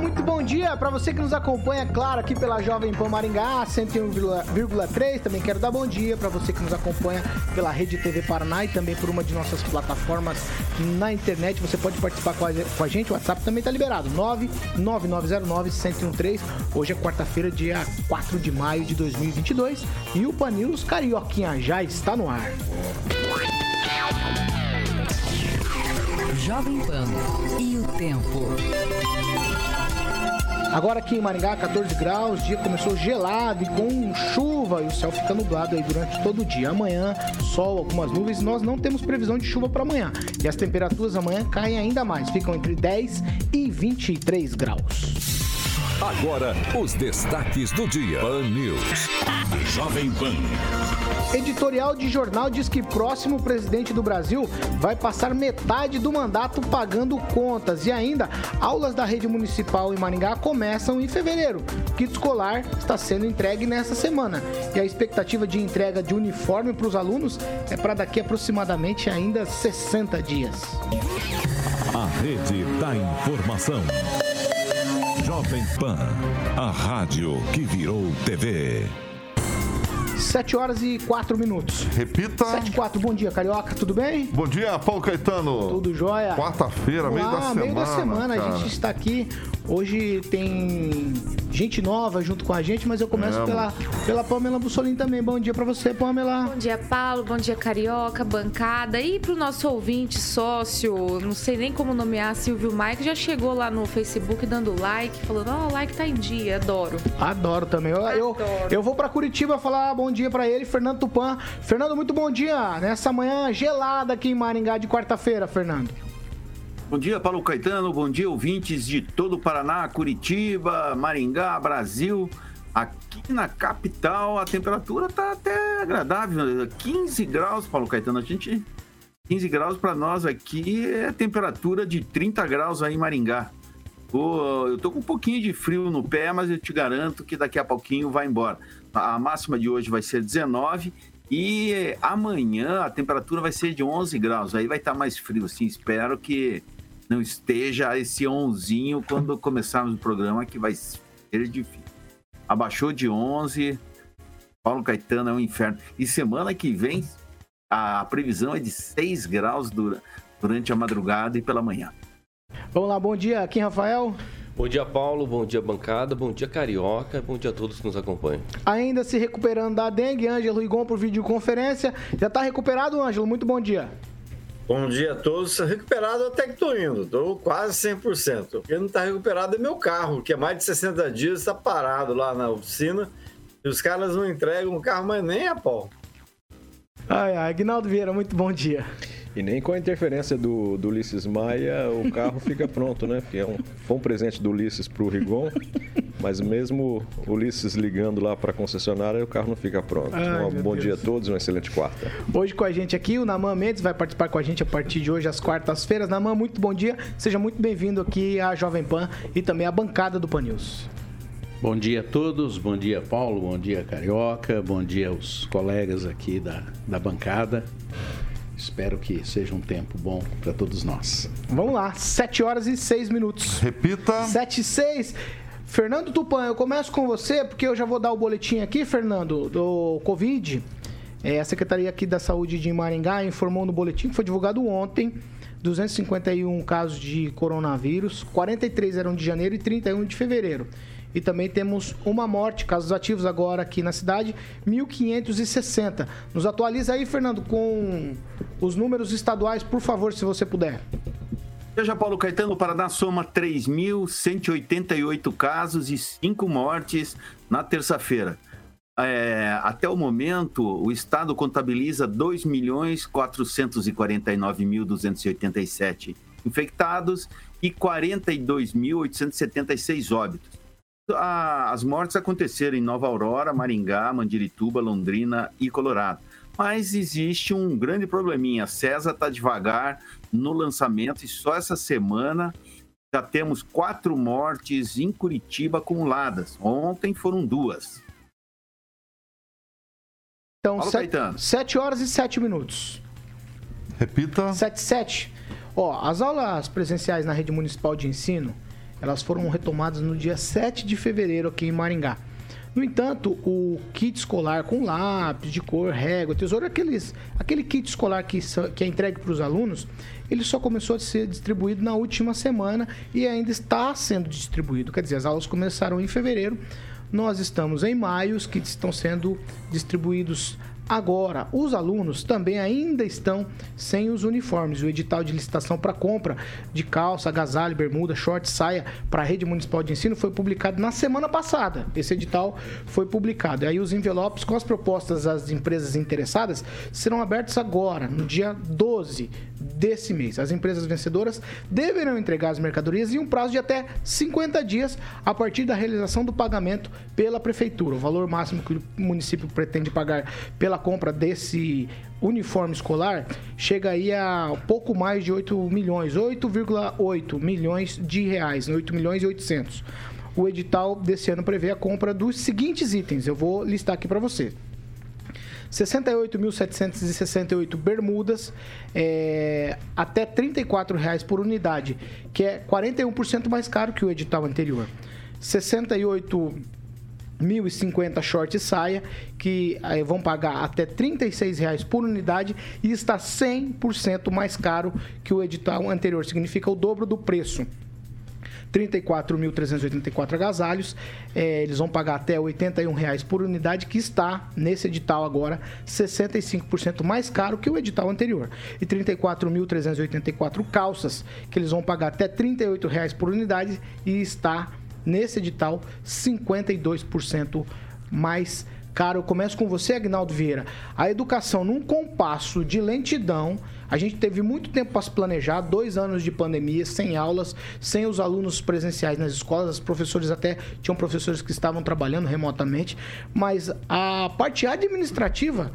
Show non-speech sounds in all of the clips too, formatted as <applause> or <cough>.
Muito bom dia para você que nos acompanha, claro, aqui pela Jovem Pan Maringá 101,3. Também quero dar bom dia para você que nos acompanha pela Rede TV Paraná e também por uma de nossas plataformas na internet. Você pode participar com a, gente, o WhatsApp também está liberado, 99909-1013. Hoje é quarta-feira, dia 4 de maio de 2022 e o Pan News Carioquinha já está no ar. Jovem Pan e o tempo. Agora aqui em Maringá, 14 graus, dia começou gelado e com chuva e o céu fica nublado aí durante todo o dia. Amanhã, sol, algumas nuvens, nós não temos previsão de chuva para amanhã. E as temperaturas amanhã caem ainda mais, ficam entre 10 e 23 graus. Agora, os destaques do dia. Pan News. Jovem Pan. Editorial de jornal diz que próximo presidente do Brasil vai passar metade do mandato pagando contas. E ainda, aulas da rede municipal em Maringá começam em fevereiro. Kit escolar está sendo entregue nessa semana. E a expectativa de entrega de uniforme para os alunos é para daqui aproximadamente ainda 60 dias. A rede da informação. Jovem Pan, a rádio que virou TV. 7 horas e 4 minutos. Repita. 7 e 4, bom dia, Carioca, tudo bem? Bom dia, Paulo Caetano. Tudo jóia? Quarta-feira, meio da semana. meio da semana, cara. a gente está aqui. Hoje tem gente nova junto com a gente, mas eu começo pela, pela Pamela Bussolini também. Bom dia pra você, Pamela. Bom dia, Paulo. Bom dia, Carioca, bancada. E pro nosso ouvinte, sócio, não sei nem como nomear, Silvio Mike, já chegou lá no Facebook dando like, falando, ó, o like tá em dia, adoro. Adoro também. Eu, eu, Adoro. eu vou pra Curitiba falar bom dia pra ele, Fernando Tupan. Fernando, muito bom dia nessa manhã gelada aqui em Maringá de quarta-feira, Fernando. Bom dia, Paulo Caetano. Bom dia, ouvintes de todo o Paraná, Curitiba, Maringá, Brasil. Aqui na capital a temperatura tá até agradável, 15 graus, Paulo Caetano. A gente 15 graus para nós aqui é temperatura de 30 graus aí em Maringá. Eu tô com um pouquinho de frio no pé, mas eu te garanto que daqui a pouquinho vai embora. A máxima de hoje vai ser 19 e amanhã a temperatura vai ser de 11 graus. Aí vai estar mais frio, assim. Espero que não esteja esse onzinho quando começarmos o programa, que vai ser difícil. Abaixou de 11, Paulo Caetano é um inferno. E semana que vem, a previsão é de 6 graus dura- durante a madrugada e pela manhã. Vamos lá, bom dia, aqui Rafael. Bom dia, Paulo. Bom dia, bancada. Bom dia, Carioca. Bom dia a todos que nos acompanham. Ainda se recuperando da dengue, Ângelo Rigon por videoconferência. Já tá recuperado, Ângelo? Muito bom dia. Bom dia a todos. Recuperado até que tô indo, tô quase 100%. O que não tá recuperado é meu carro, que é mais de 60 dias, está parado lá na oficina. E os caras não entregam o carro, mas nem a pau. Ai, Aguinaldo Vieira, muito bom dia. E nem com a interferência do, do Ulisses Maia o carro fica pronto, né? Porque é um, foi um presente do Ulisses pro Rigon, mas mesmo o Ulisses ligando lá para a concessionária, o carro não fica pronto. Ai, um bom Deus. dia a todos, uma excelente quarta. Hoje com a gente aqui, o Naman Mendes vai participar com a gente a partir de hoje, às quartas-feiras. Naman, muito bom dia. Seja muito bem-vindo aqui à Jovem Pan e também à bancada do Pan News. Bom dia a todos, bom dia Paulo, bom dia Carioca, bom dia aos colegas aqui da, da bancada. Espero que seja um tempo bom para todos nós. Vamos lá, 7 horas e 6 minutos. Repita. 7 e 6. Fernando Tupan, eu começo com você, porque eu já vou dar o boletim aqui, Fernando, do Covid. É, a Secretaria aqui da Saúde de Maringá informou no boletim que foi divulgado ontem 251 casos de coronavírus, 43 eram de janeiro e 31 de fevereiro. E também temos uma morte, casos ativos agora aqui na cidade, 1.560. Nos atualiza aí, Fernando, com os números estaduais, por favor, se você puder. Veja, Paulo Caetano, o Paraná soma 3.188 casos e 5 mortes na terça-feira. É, até o momento, o Estado contabiliza 2.449.287 infectados e 42.876 óbitos. A, as mortes aconteceram em Nova Aurora, Maringá, Mandirituba, Londrina e Colorado. Mas existe um grande probleminha. A César está devagar no lançamento e só essa semana já temos quatro mortes em Curitiba acumuladas. Ontem foram duas. Então, Fala, sete, Caetano. 7 horas e 7 minutos. Repita. 7 7. Ó, as aulas presenciais na rede municipal de ensino, elas foram retomadas no dia 7 de fevereiro aqui em Maringá. No entanto, o kit escolar com lápis de cor, régua, tesouro, aqueles, aquele kit escolar que, que é entregue para os alunos, ele só começou a ser distribuído na última semana e ainda está sendo distribuído. Quer dizer, as aulas começaram em fevereiro, nós estamos em maio, os kits estão sendo distribuídos agora. Os alunos também ainda estão sem os uniformes. O edital de licitação para compra de calça, agasalho, bermuda, short, saia para a rede municipal de ensino foi publicado na semana passada. Esse edital foi publicado. E aí os envelopes com as propostas das empresas interessadas serão abertos agora, no dia 12 desse mês. As empresas vencedoras deverão entregar as mercadorias em um prazo de até 50 dias a partir da realização do pagamento pela prefeitura. O valor máximo que o município pretende pagar pela compra desse uniforme escolar chega aí a pouco mais de 8 milhões, 8,8 milhões de reais, 8 milhões e 800. O edital desse ano prevê a compra dos seguintes itens, eu vou listar aqui para você. 68.768 bermudas, é, até 34 reais por unidade, que é 41% mais caro que o edital anterior. 68 1.050 short e saia, que eh, vão pagar até 36 reais por unidade e está 100% mais caro que o edital anterior, significa o dobro do preço. 34.384 agasalhos, eh, eles vão pagar até 81 reais por unidade, que está nesse edital agora 65% mais caro que o edital anterior. E 34.384 calças, que eles vão pagar até 38 reais por unidade e está nesse edital 52% mais caro. Eu começo com você, Agnaldo Vieira. A educação num compasso de lentidão. A gente teve muito tempo para se planejar, dois anos de pandemia, sem aulas, sem os alunos presenciais nas escolas. Os professores até tinham professores que estavam trabalhando remotamente, mas a parte administrativa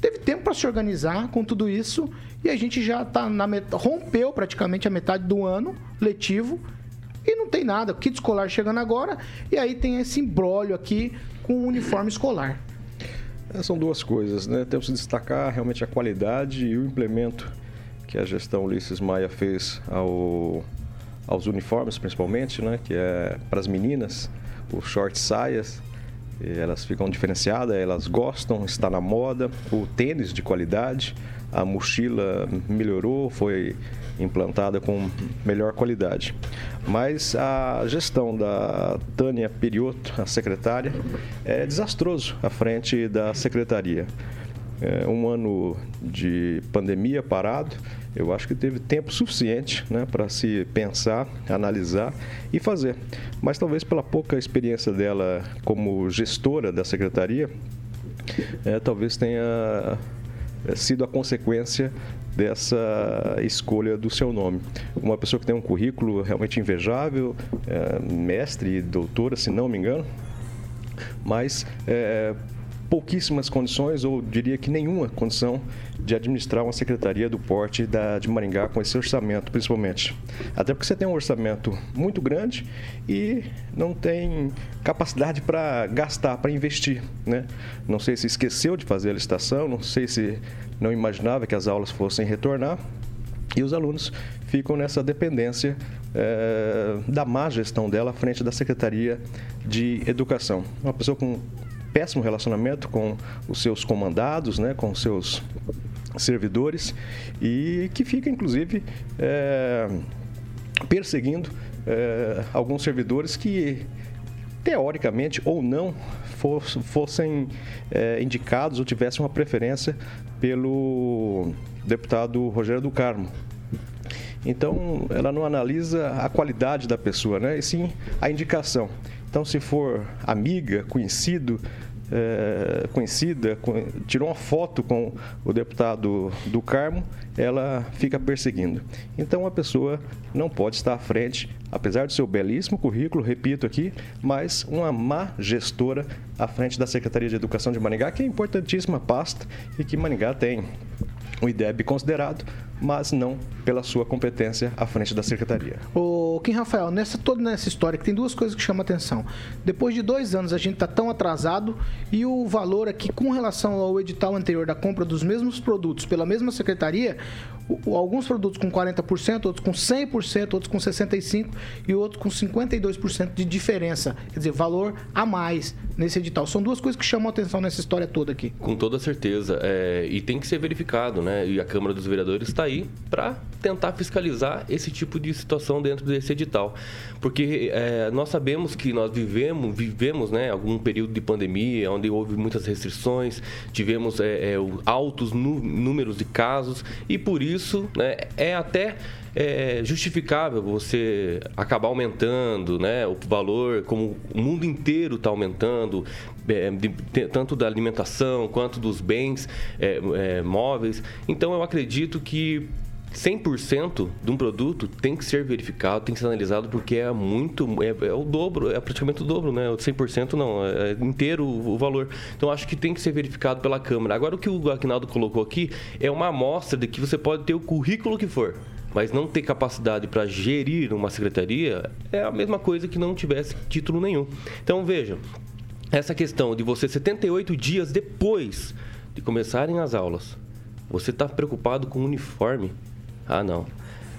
teve tempo para se organizar com tudo isso e a gente já tá na met... rompeu praticamente a metade do ano letivo e não tem nada. Kit escolar chegando agora e aí tem esse embrólio aqui com o uniforme escolar. É, São duas coisas, né? Temos que destacar realmente a qualidade e o implemento que a gestão Ulisses Maia fez ao, aos uniformes, principalmente, né? Que é para as meninas, os short saias. Elas ficam diferenciadas, elas gostam, está na moda. O tênis de qualidade, a mochila melhorou, foi implantada com melhor qualidade. Mas a gestão da Tânia Periotto, a secretária, é desastroso à frente da secretaria. É, um ano de pandemia parado, eu acho que teve tempo suficiente né, para se pensar, analisar e fazer. Mas talvez pela pouca experiência dela como gestora da secretaria, é, talvez tenha é, sido a consequência dessa escolha do seu nome. Uma pessoa que tem um currículo realmente invejável, é, mestre doutora, se não me engano, mas é, pouquíssimas condições, ou diria que nenhuma condição, de administrar uma secretaria do porte da, de Maringá com esse orçamento, principalmente. Até porque você tem um orçamento muito grande e não tem capacidade para gastar, para investir. Né? Não sei se esqueceu de fazer a licitação, não sei se não imaginava que as aulas fossem retornar. E os alunos ficam nessa dependência eh, da má gestão dela à frente da Secretaria de Educação. Uma pessoa com péssimo relacionamento com os seus comandados, né, com os seus servidores e que fica, inclusive, eh, perseguindo eh, alguns servidores que, teoricamente ou não, foss- fossem eh, indicados ou tivessem uma preferência pelo deputado Rogério do Carmo. Então, ela não analisa a qualidade da pessoa, né? E sim a indicação. Então, se for amiga, conhecido, é, conhecida, tirou uma foto com o deputado do Carmo, ela fica perseguindo. Então a pessoa não pode estar à frente, apesar do seu belíssimo currículo, repito aqui, mas uma má gestora à frente da Secretaria de Educação de Maringá, que é importantíssima pasta e que Maringá tem o IDEB considerado, mas não pela sua competência à frente da secretaria. Ô, Kim Rafael, nessa, toda nessa história que tem duas coisas que chamam a atenção. Depois de dois anos a gente está tão atrasado e o valor aqui com relação ao edital anterior da compra dos mesmos produtos pela mesma secretaria, o- o- alguns produtos com 40%, outros com 100%, outros com 65% e outros com 52% de diferença. Quer dizer, valor a mais nesse edital. São duas coisas que chamam a atenção nessa história toda aqui. Com toda certeza. é, e tem que ser verificado, né? E a Câmara dos Vereadores está aí para tentar fiscalizar esse tipo de situação dentro desse edital. Porque é, nós sabemos que nós vivemos, vivemos né, algum período de pandemia, onde houve muitas restrições, tivemos é, é, altos números de casos, e por isso né, é até é justificável você acabar aumentando né, o valor, como o mundo inteiro está aumentando, é, de- tanto da alimentação quanto dos bens é, é, móveis. Então eu acredito que 100% de um produto tem que ser verificado, tem que ser analisado, porque é muito, é, é o dobro, é praticamente o dobro, né? O 100% não, é inteiro o, o valor. Então acho que tem que ser verificado pela Câmara. Agora o que o Agnaldo colocou aqui é uma amostra de que você pode ter o currículo que for, mas não ter capacidade para gerir uma secretaria é a mesma coisa que não tivesse título nenhum. Então veja, essa questão de você 78 dias depois de começarem as aulas, você está preocupado com o uniforme? Ah, não.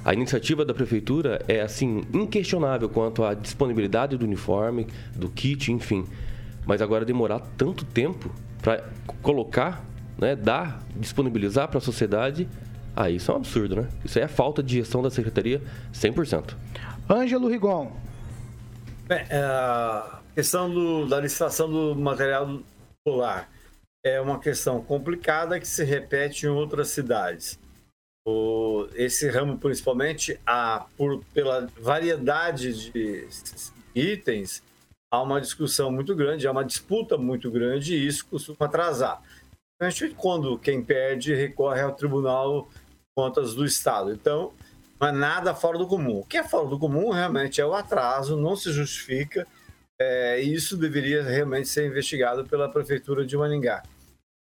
A iniciativa da prefeitura é assim inquestionável quanto à disponibilidade do uniforme, do kit, enfim. Mas agora demorar tanto tempo para colocar, né, dar, disponibilizar para a sociedade, ah, isso é um absurdo, né? Isso aí é falta de gestão da secretaria 100%. Ângelo Rigon. Bem, é, a questão do- da licitação do material escolar é uma questão complicada que se repete em outras cidades. O- esse ramo, principalmente, a, por, pela variedade de itens, há uma discussão muito grande, há uma disputa muito grande e isso costuma atrasar. Principalmente quando quem perde recorre ao Tribunal de Contas do Estado. Então, não é nada fora do comum. O que é fora do comum realmente é o atraso, não se justifica, é, e isso deveria realmente ser investigado pela Prefeitura de Maningá.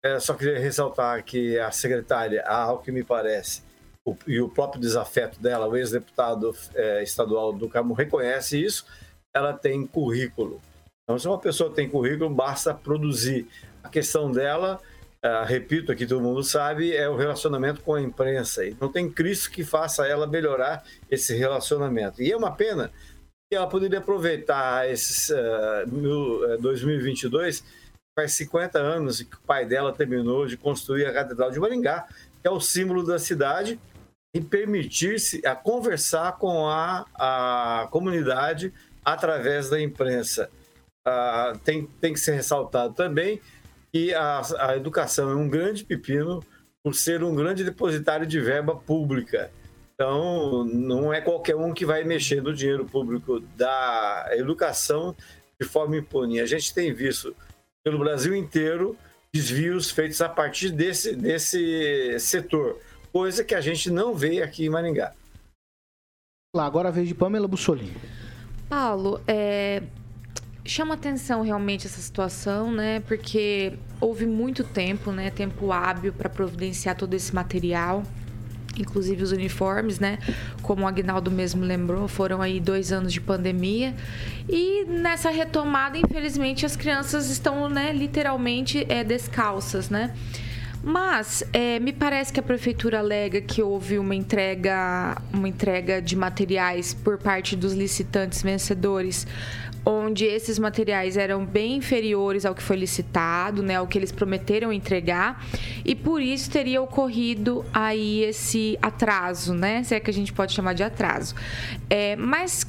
É, só queria ressaltar que a secretária, ao que me parece, o- e o próprio desafeto dela, o ex-deputado é, estadual do Carmo, reconhece isso, ela tem currículo. Então, se uma pessoa tem currículo, basta produzir. A questão dela, ah, repito aqui, todo mundo sabe, é o relacionamento com a imprensa. E não tem Cristo que faça ela melhorar esse relacionamento. E é uma pena que ela poderia aproveitar mil- eh, 2022, faz 50 anos que o pai dela terminou de construir a Catedral de Maringá, que é o símbolo da cidade, e permitir-se a conversar com a, a comunidade através da imprensa. Ah, tem, tem que ser ressaltado também que a, a educação é um grande pepino por ser um grande depositário de verba pública. Então, não é qualquer um que vai mexer no dinheiro público da educação de forma impune. A gente tem visto pelo Brasil inteiro desvios feitos a partir desse, desse setor, coisa que a gente não vê aqui em Maringá. Lá, agora a vez de Pamela Bussolini. Paulo, é, chama atenção realmente essa situação, né? Porque houve muito tempo, né? Tempo hábil para providenciar todo esse material, inclusive os uniformes, né? Como o Agnaldo mesmo lembrou, foram aí dois anos de pandemia. E nessa retomada, infelizmente, as crianças estão, né, literalmente é, descalças, né? Mas é, me parece que a prefeitura alega que houve uma entrega, uma entrega de materiais por parte dos licitantes vencedores, onde esses materiais eram bem inferiores ao que foi licitado, né, ao que eles prometeram entregar, e por isso teria ocorrido aí esse atraso, né, se é que a gente pode chamar de atraso. É, mas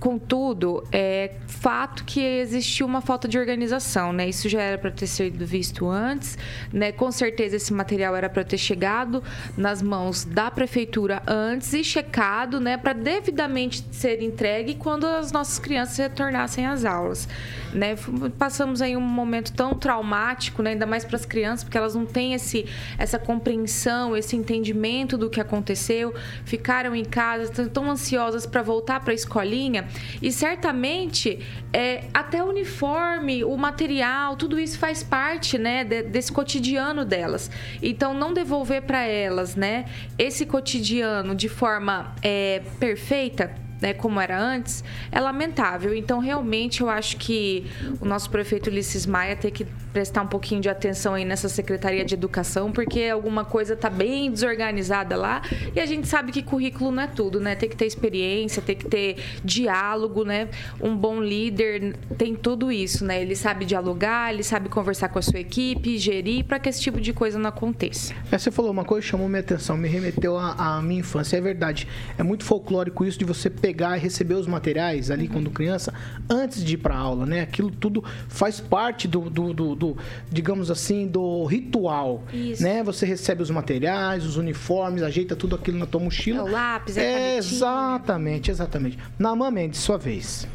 contudo, é fato que existiu uma falta de organização, né? Isso já era para ter sido visto antes, né? Com certeza esse material era para ter chegado nas mãos da prefeitura antes e checado, né, para devidamente ser entregue quando as nossas crianças retornassem às aulas, né? Passamos aí um momento tão traumático, né, ainda mais para as crianças, porque elas não têm esse essa compreensão, esse entendimento do que aconteceu, ficaram em casa, tão ansiosas para voltar para a escolinha e certamente é, até o uniforme, o material, tudo isso faz parte, né, de, desse cotidiano delas. Então não devolver para elas, né, esse cotidiano de forma é, perfeita né, como era antes, é lamentável. Então, realmente, eu acho que o nosso prefeito Ulisses Maia tem que prestar um pouquinho de atenção aí nessa Secretaria de Educação, porque alguma coisa está bem desorganizada lá e a gente sabe que currículo não é tudo, né? Tem que ter experiência, tem que ter diálogo, né? Um bom líder tem tudo isso, né? Ele sabe dialogar, ele sabe conversar com a sua equipe, gerir para que esse tipo de coisa não aconteça. É, você falou uma coisa que chamou minha atenção, me remeteu à, à minha infância. É verdade, é muito folclórico isso de você pegar e receber os materiais ali uhum. quando criança, antes de ir para aula, né? Aquilo tudo faz parte do, do, do do, digamos assim, do ritual. Isso. Né? Você recebe os materiais, os uniformes, ajeita tudo aquilo na tua mochila. É o lápis, é, é Exatamente, exatamente. Namã Mendes, sua vez.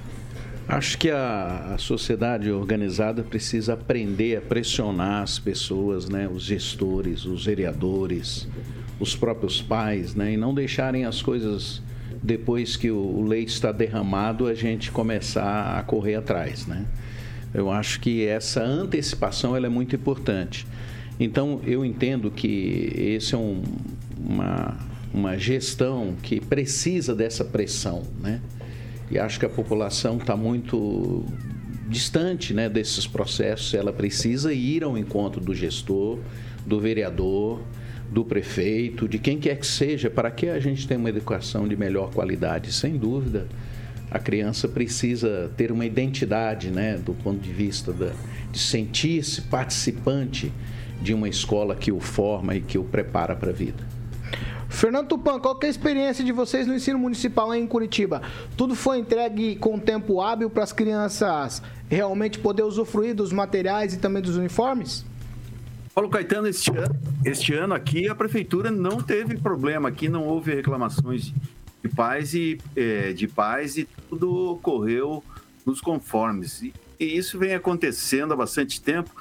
Acho que a, a, sociedade organizada precisa aprender a pressionar as pessoas, né? os gestores, os vereadores, os próprios pais, né? e não deixarem as coisas depois que o, o leite está derramado a gente começar a correr atrás. Né? Eu acho que essa antecipação ela é muito importante. Então, eu entendo que esse é um, uma, uma gestão que precisa dessa pressão, né? E acho que a população está muito distante né, desses processos. Ela precisa ir ao encontro do gestor, do vereador, do prefeito, de quem quer que seja, para que a gente tenha uma educação de melhor qualidade, sem dúvida a criança precisa ter uma identidade, né, do ponto de vista da, de sentir-se participante de uma escola que o forma e que o prepara para a vida. Fernando Tupan, qual é a experiência de vocês no ensino municipal em Curitiba? Tudo foi entregue com tempo hábil para as crianças realmente poder usufruir dos materiais e também dos uniformes? Paulo Caetano, este ano, este ano aqui a prefeitura não teve problema, aqui não houve reclamações de paz e é, de paz e tudo ocorreu nos conformes. E, e isso vem acontecendo há bastante tempo,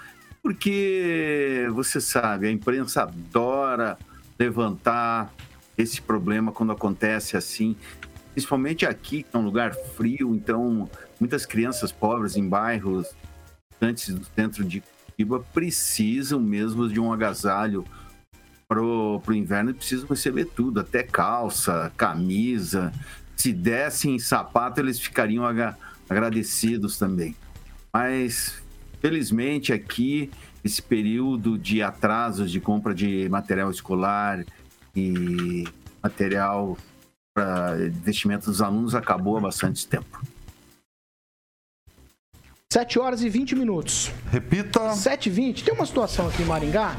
porque você sabe, a imprensa adora levantar esse problema quando acontece assim, principalmente aqui, que é um lugar frio, então muitas crianças pobres em bairros antes do centro de Curitiba precisam mesmo de um agasalho pro, pro inverno precisam receber tudo, até calça, camisa. Se dessem sapato, eles ficariam agradecidos também. Mas, felizmente, aqui, esse período de atrasos de compra de material escolar e material para investimento dos alunos acabou há bastante tempo. 7 horas e 20 minutos. Repita. 7 e 20. Tem uma situação aqui em Maringá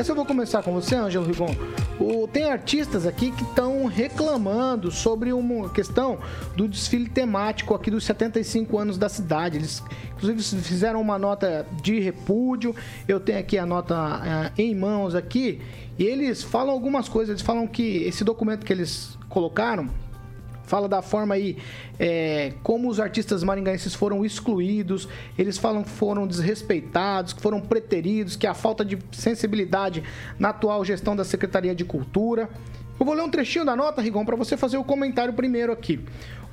essa eu vou começar com você, Ângelo Rigon. O, tem artistas aqui que estão reclamando sobre uma questão do desfile temático aqui dos 75 anos da cidade. Eles, inclusive, fizeram uma nota de repúdio. Eu tenho aqui a nota é, em mãos aqui. E eles falam algumas coisas. Eles falam que esse documento que eles colocaram fala da forma aí é, como os artistas maringaenses foram excluídos, eles falam que foram desrespeitados, que foram preteridos, que há falta de sensibilidade na atual gestão da Secretaria de Cultura. Eu vou ler um trechinho da nota, Rigon, para você fazer o comentário primeiro aqui.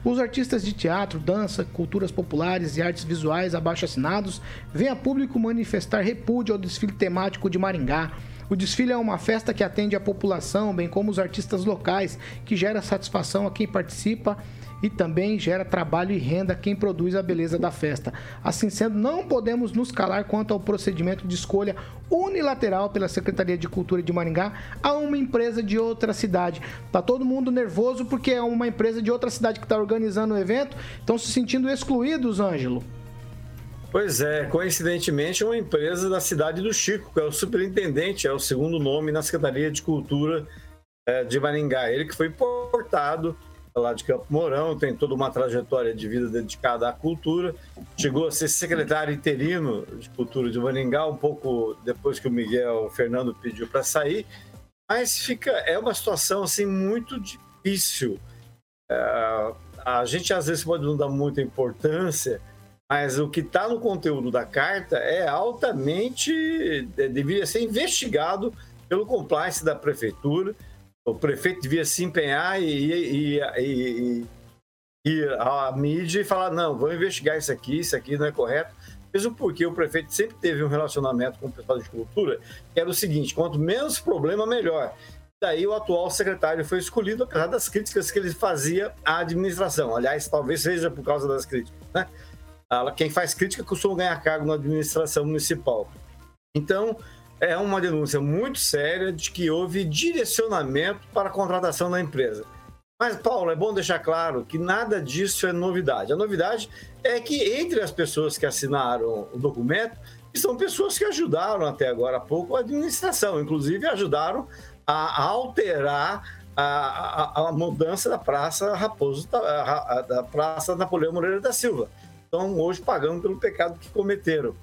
Os artistas de teatro, dança, culturas populares e artes visuais abaixo assinados vêm a público manifestar repúdio ao desfile temático de Maringá o desfile é uma festa que atende a população, bem como os artistas locais, que gera satisfação a quem participa e também gera trabalho e renda a quem produz a beleza da festa. Assim sendo, não podemos nos calar quanto ao procedimento de escolha unilateral pela Secretaria de Cultura de Maringá a uma empresa de outra cidade. Tá todo mundo nervoso porque é uma empresa de outra cidade que está organizando o evento, estão se sentindo excluídos, Ângelo. Pois é, coincidentemente, uma empresa da cidade do Chico, que é o superintendente, é o segundo nome na Secretaria de Cultura é, de Maringá. Ele que foi importado lá de Campo Mourão, tem toda uma trajetória de vida dedicada à cultura. Chegou a ser secretário interino de cultura de Maringá, um pouco depois que o Miguel Fernando pediu para sair. Mas fica é uma situação assim muito difícil. É, a gente às vezes pode não dar muita importância, mas o que está no conteúdo da carta é altamente é, deveria ser investigado pelo compliance da prefeitura o prefeito devia se empenhar e, e, e, e a mídia e falar: não, vamos investigar isso aqui, isso aqui não é correto. Mesmo porque o prefeito sempre teve um relacionamento com o pessoal de cultura, que era o seguinte: quanto menos problema, melhor. Daí o atual secretário foi escolhido, apesar das críticas que ele fazia à administração. Aliás, talvez seja por causa das críticas. Né? Quem faz crítica costuma ganhar cargo na administração municipal. Então, é uma denúncia muito séria de que houve direcionamento para a contratação da empresa. Mas, Paulo, é bom deixar claro que nada disso é novidade. A novidade é que entre as pessoas que assinaram o documento, são pessoas que ajudaram até agora há pouco a administração, inclusive ajudaram a alterar a, a, a mudança da Praça Raposo, da, da Praça Napoleão Moreira da Silva. Estão hoje pagando pelo pecado que cometeram.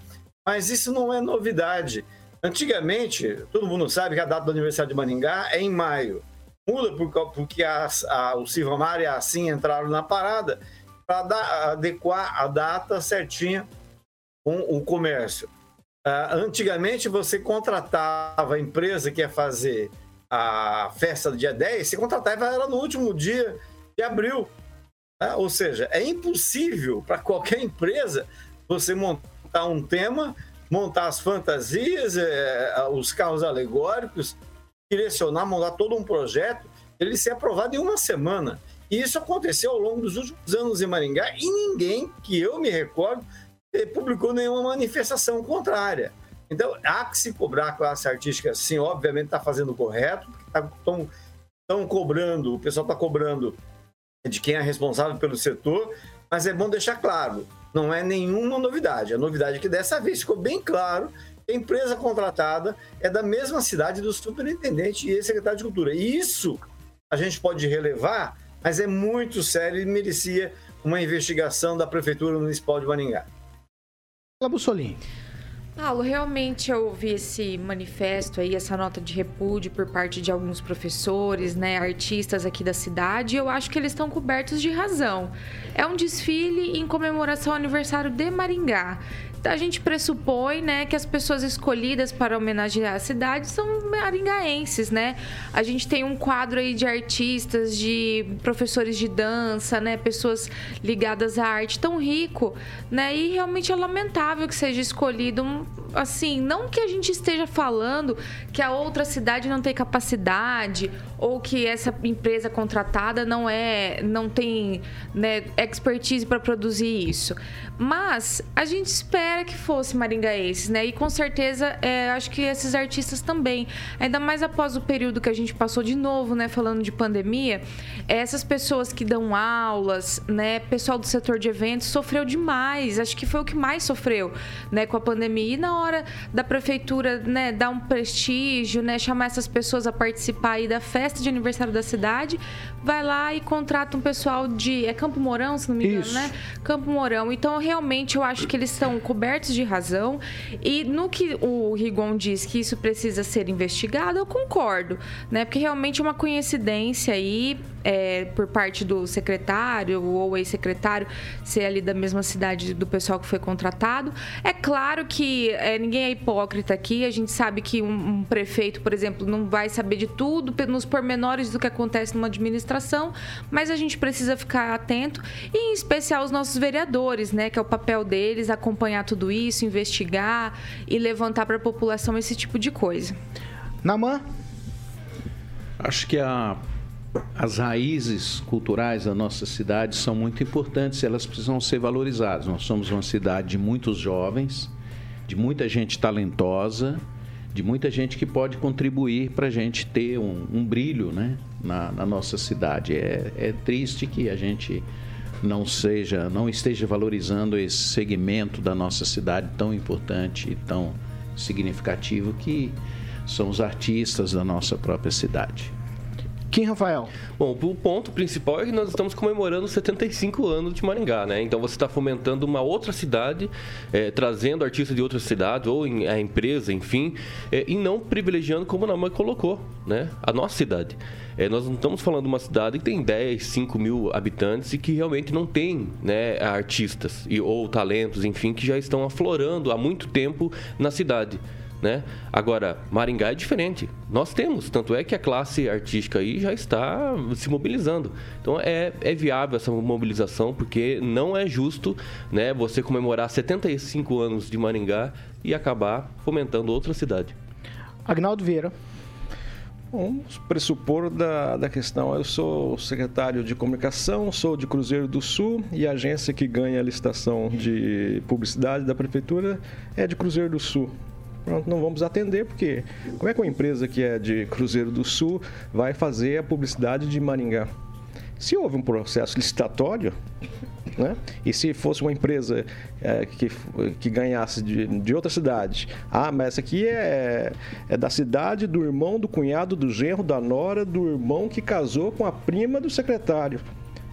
Mas isso não é novidade. Antigamente, todo mundo sabe que a data do aniversário de Maringá é em maio. Muda porque a, a, o Silvamar e a Assim entraram na parada para adequar a data certinha com o comércio. Uh, antigamente, você contratava a empresa que ia fazer a festa do dia 10, você contratava ela no último dia de abril. Né? Ou seja, é impossível para qualquer empresa você montar um tema montar as fantasias, é, os carros alegóricos, direcionar, montar todo um projeto, ele ser aprovado em uma semana. E isso aconteceu ao longo dos últimos anos em Maringá e ninguém, que eu me recordo, eh, publicou nenhuma manifestação contrária. Então, há que se cobrar a classe artística, sim, obviamente está fazendo o correto, estão tá, cobrando, o pessoal está cobrando de quem é responsável pelo setor, mas é bom deixar claro, não é nenhuma novidade. A novidade é que dessa vez ficou bem claro que a empresa contratada é da mesma cidade do superintendente e secretário de Cultura. E isso a gente pode relevar, mas é muito sério e merecia uma investigação da Prefeitura Municipal de Maringá. Fala, Bussolini. Paulo, realmente eu vi esse manifesto aí, essa nota de repúdio por parte de alguns professores, né, artistas aqui da cidade, e eu acho que eles estão cobertos de razão. É um desfile em comemoração ao aniversário de Maringá a gente pressupõe, né, que as pessoas escolhidas para homenagear a cidade são maringaenses, né? A gente tem um quadro aí de artistas, de professores de dança, né, pessoas ligadas à arte tão rico, né? E realmente é lamentável que seja escolhido um, assim, não que a gente esteja falando que a outra cidade não tem capacidade ou que essa empresa contratada não é, não tem, né, expertise para produzir isso. Mas a gente espera que fosse maringaenses, né? E com certeza, é, acho que esses artistas também. Ainda mais após o período que a gente passou de novo, né? Falando de pandemia, essas pessoas que dão aulas, né? Pessoal do setor de eventos sofreu demais. Acho que foi o que mais sofreu, né? Com a pandemia. E na hora da prefeitura, né? Dar um prestígio, né? Chamar essas pessoas a participar aí da festa de aniversário da cidade, vai lá e contrata um pessoal de. É Campo Mourão, se não me engano, Isso. né? Campo Mourão. Então, realmente eu acho que eles são cobertos de razão. E no que o Rigon diz que isso precisa ser investigado, eu concordo, né? Porque realmente é uma coincidência aí é, por parte do secretário ou ex-secretário ser ali da mesma cidade do pessoal que foi contratado. É claro que é, ninguém é hipócrita aqui. A gente sabe que um, um prefeito, por exemplo, não vai saber de tudo nos pormenores do que acontece numa administração, mas a gente precisa ficar atento e em especial os nossos vereadores, né? que é o papel deles, acompanhar tudo isso, investigar e levantar para a população esse tipo de coisa. Namã? Acho que a, as raízes culturais da nossa cidade são muito importantes elas precisam ser valorizadas. Nós somos uma cidade de muitos jovens, de muita gente talentosa, de muita gente que pode contribuir para a gente ter um, um brilho né, na, na, nossa cidade. É, é triste que a gente não seja, não esteja valorizando esse segmento da nossa cidade tão importante e tão significativo que são os artistas da nossa própria cidade. Quem, Rafael? Bom, o ponto principal é que nós estamos comemorando 75 anos de Maringá, né? Então você está fomentando uma outra cidade, é, trazendo artistas de outras cidades, ou em, a empresa, enfim, é, e não privilegiando, como a mãe colocou, né? A nossa cidade. É, nós não estamos falando de uma cidade que tem 10, 5 mil habitantes e que realmente não tem né, artistas e, ou talentos, enfim, que já estão aflorando há muito tempo na cidade. Né? Agora, Maringá é diferente. Nós temos, tanto é que a classe artística aí já está se mobilizando. Então é, é viável essa mobilização, porque não é justo né, você comemorar 75 anos de Maringá e acabar fomentando outra cidade. Agnaldo Vieira. Vamos pressupor da, da questão. Eu sou secretário de comunicação, sou de Cruzeiro do Sul e a agência que ganha a licitação de publicidade da prefeitura é de Cruzeiro do Sul. Pronto, não vamos atender, porque como é que uma empresa que é de Cruzeiro do Sul vai fazer a publicidade de Maringá? Se houve um processo licitatório, né? E se fosse uma empresa é, que, que ganhasse de, de outra cidade, ah, mas essa aqui é, é da cidade do irmão, do cunhado, do genro, da nora, do irmão que casou com a prima do secretário.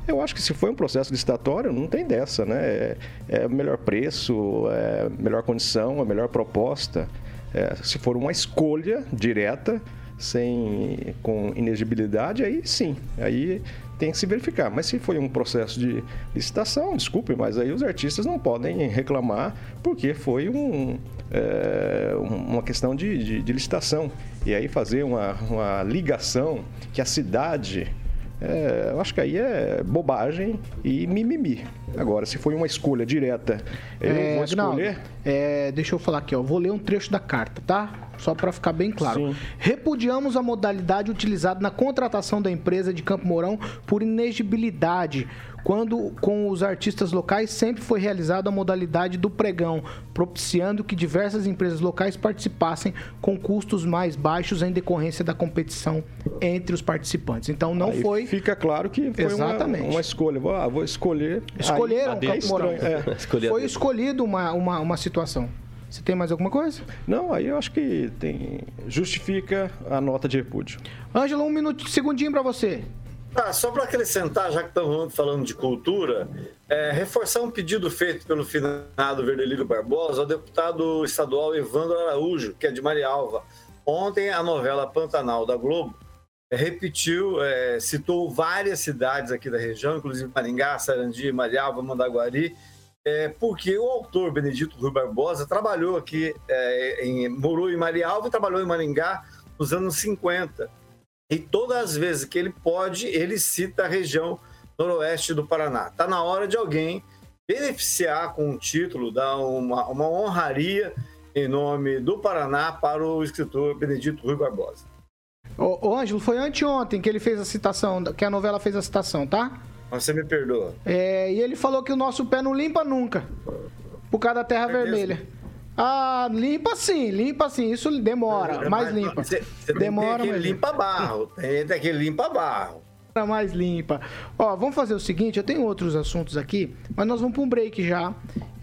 Eu acho que se foi um processo licitatório, não tem dessa, né? É, é melhor preço, é melhor condição, é melhor proposta. É, se for uma escolha direta, sem com inegibilidade, aí sim, aí tem que se verificar. Mas se foi um processo de licitação, desculpe, mas aí os artistas não podem reclamar porque foi um, é, uma questão de, de, de, licitação. E aí fazer uma, uma ligação que a cidade é, eu acho que aí é bobagem e mimimi. Agora, se foi uma escolha direta, eu é, vou escolher. é, deixa eu falar aqui, ó. Vou ler um trecho da carta, tá? Só para ficar bem claro. Sim. Repudiamos a modalidade utilizada na contratação da empresa de Campo Mourão por inegibilidade quando com os artistas locais sempre foi realizada a modalidade do pregão, propiciando que diversas empresas locais participassem com custos mais baixos em decorrência da competição entre os participantes. Então não Aí foi. Fica claro que foi Exatamente. Uma, uma escolha. Vou, ah, vou escolher. Escolheram Aí, Campo Mourão. É. <laughs> Foi escolhido uma, uma, uma situação. Você tem mais alguma coisa? Não, aí eu acho que tem justifica a nota de repúdio. Ângelo, um minuto, segundinho para você. Ah, só para acrescentar, já que estamos falando de cultura, é, reforçar um pedido feito pelo finado Verdelírio Barbosa ao deputado estadual Evandro Araújo, que é de Marialva. Ontem, a novela Pantanal da Globo é, repetiu, é, citou várias cidades aqui da região, inclusive Maringá, Sarandi, Marialva, Mandaguari, é, porque o autor Benedito Rui Barbosa trabalhou aqui, é, em, morou em Marialva e trabalhou em Maringá nos anos 50. E todas as vezes que ele pode, ele cita a região noroeste do Paraná. Está na hora de alguém beneficiar com um título, dar uma, uma honraria em nome do Paraná para o escritor Benedito Rui Barbosa. Ô, ô Ângelo, foi anteontem que ele fez a citação, que a novela fez a citação, tá? Você me perdoa. É, e ele falou que o nosso pé não limpa nunca, por causa da terra é vermelha. Mesmo? Ah, limpa sim, limpa sim. Isso demora, é, mais limpa. Você, você demora, tem limpa barro. Tem que limpa barro. Mais limpa. Ó, vamos fazer o seguinte, eu tenho outros assuntos aqui, mas nós vamos para um break já.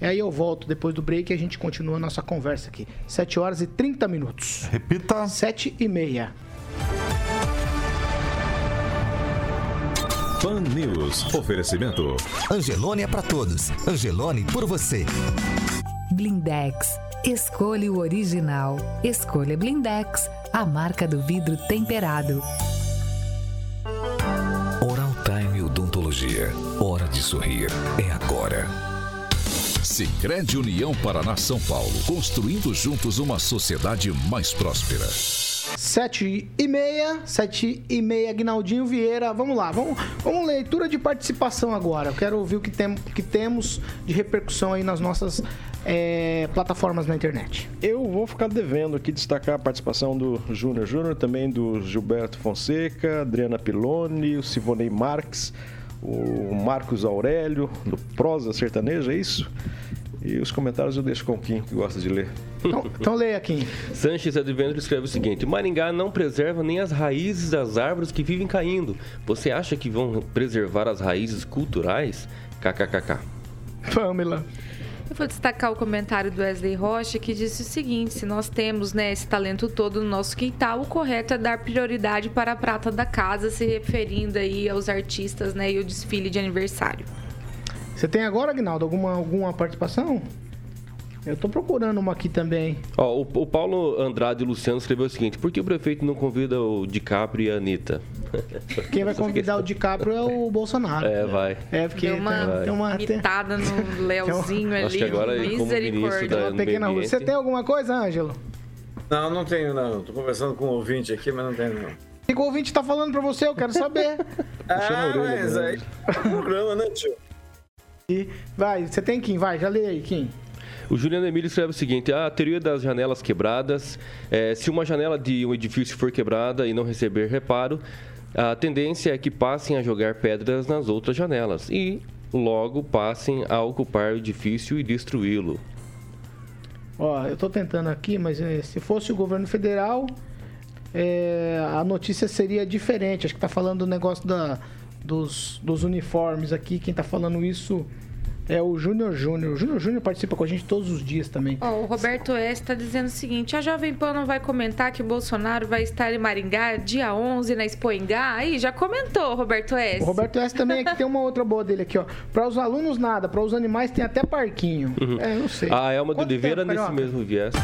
E aí eu volto depois do break e a gente continua a nossa conversa aqui. 7 horas e 30 minutos. Repita. 7 e meia. Fan News. Oferecimento. Angelone é para todos. Angelone por você. Blindex. Escolha o original. Escolha Blindex, a marca do vidro temperado. Oral Time Odontologia. Hora de sorrir. É agora. Sicredi União Paraná São Paulo, construindo juntos uma sociedade mais próspera. Sete e meia, sete e meia, Guinaldinho Vieira. Vamos lá, vamos, vamos leitura de participação agora. Eu quero ouvir o que, tem, que temos de repercussão aí nas nossas é, plataformas na internet. Eu vou ficar devendo aqui destacar a participação do Júnior Júnior, também do Gilberto Fonseca, Adriana Piloni, o Sivonei Marques, o Marcos Aurélio, do Prosa Sertaneja, é isso? E os comentários eu deixo com o Kim, que gosta de ler. Então, então leia, Kim. Sanches Advento escreve o seguinte: Maringá não preserva nem as raízes das árvores que vivem caindo. Você acha que vão preservar as raízes culturais? KKKK. Pamela. Eu vou destacar o comentário do Wesley Rocha, que disse o seguinte: se nós temos né, esse talento todo no nosso quintal, o correto é dar prioridade para a prata da casa, se referindo aí aos artistas né, e o desfile de aniversário. Você tem agora, Agnaldo, alguma, alguma participação? Eu tô procurando uma aqui também. Ó, o, o Paulo Andrade Luciano escreveu o seguinte: por que o prefeito não convida o DiCaprio e a Anitta? <laughs> Quem vai convidar o DiCaprio é o Bolsonaro. É, vai. É, porque Deu uma tem, tem uma, tem, mitada no <laughs> Leozinho ali. Acho que agora, como ministro misericórdia. da- uma no pequena rua. Você tem alguma coisa, Ângelo? Não, não tenho, não. Tô conversando com um ouvinte aqui, mas não tenho, não. O que o ouvinte tá falando pra você? Eu quero saber. <laughs> Ah, orelha, mas aí. Programa, né, tio? E vai, você tem Kim? Vai, já lê aí, Kim. O Juliano Emílio escreve o seguinte: a teoria das janelas quebradas. é, se uma janela de um edifício for quebrada e não receber reparo, a tendência é que passem a jogar pedras nas outras janelas e logo passem a ocupar o edifício e destruí-lo. Ó, eu tô tentando aqui, mas eh, se fosse o governo federal, eh, a notícia seria diferente. Acho que tá falando do negócio da, dos, dos uniformes aqui. Quem tá falando isso é o Júnior Júnior. O Júnior Júnior participa com a gente todos os dias também. Ó, o Roberto S. está dizendo o seguinte: a Jovem Pan não vai comentar que o Bolsonaro vai estar em Maringá dia 11 na Expoingá? Aí, já comentou, Roberto S. O Roberto S também aqui tem uma outra boa dele aqui, ó. Para os alunos nada, para os animais tem até parquinho. É, não sei. A Elma de Quanto Oliveira nesse mesmo viés.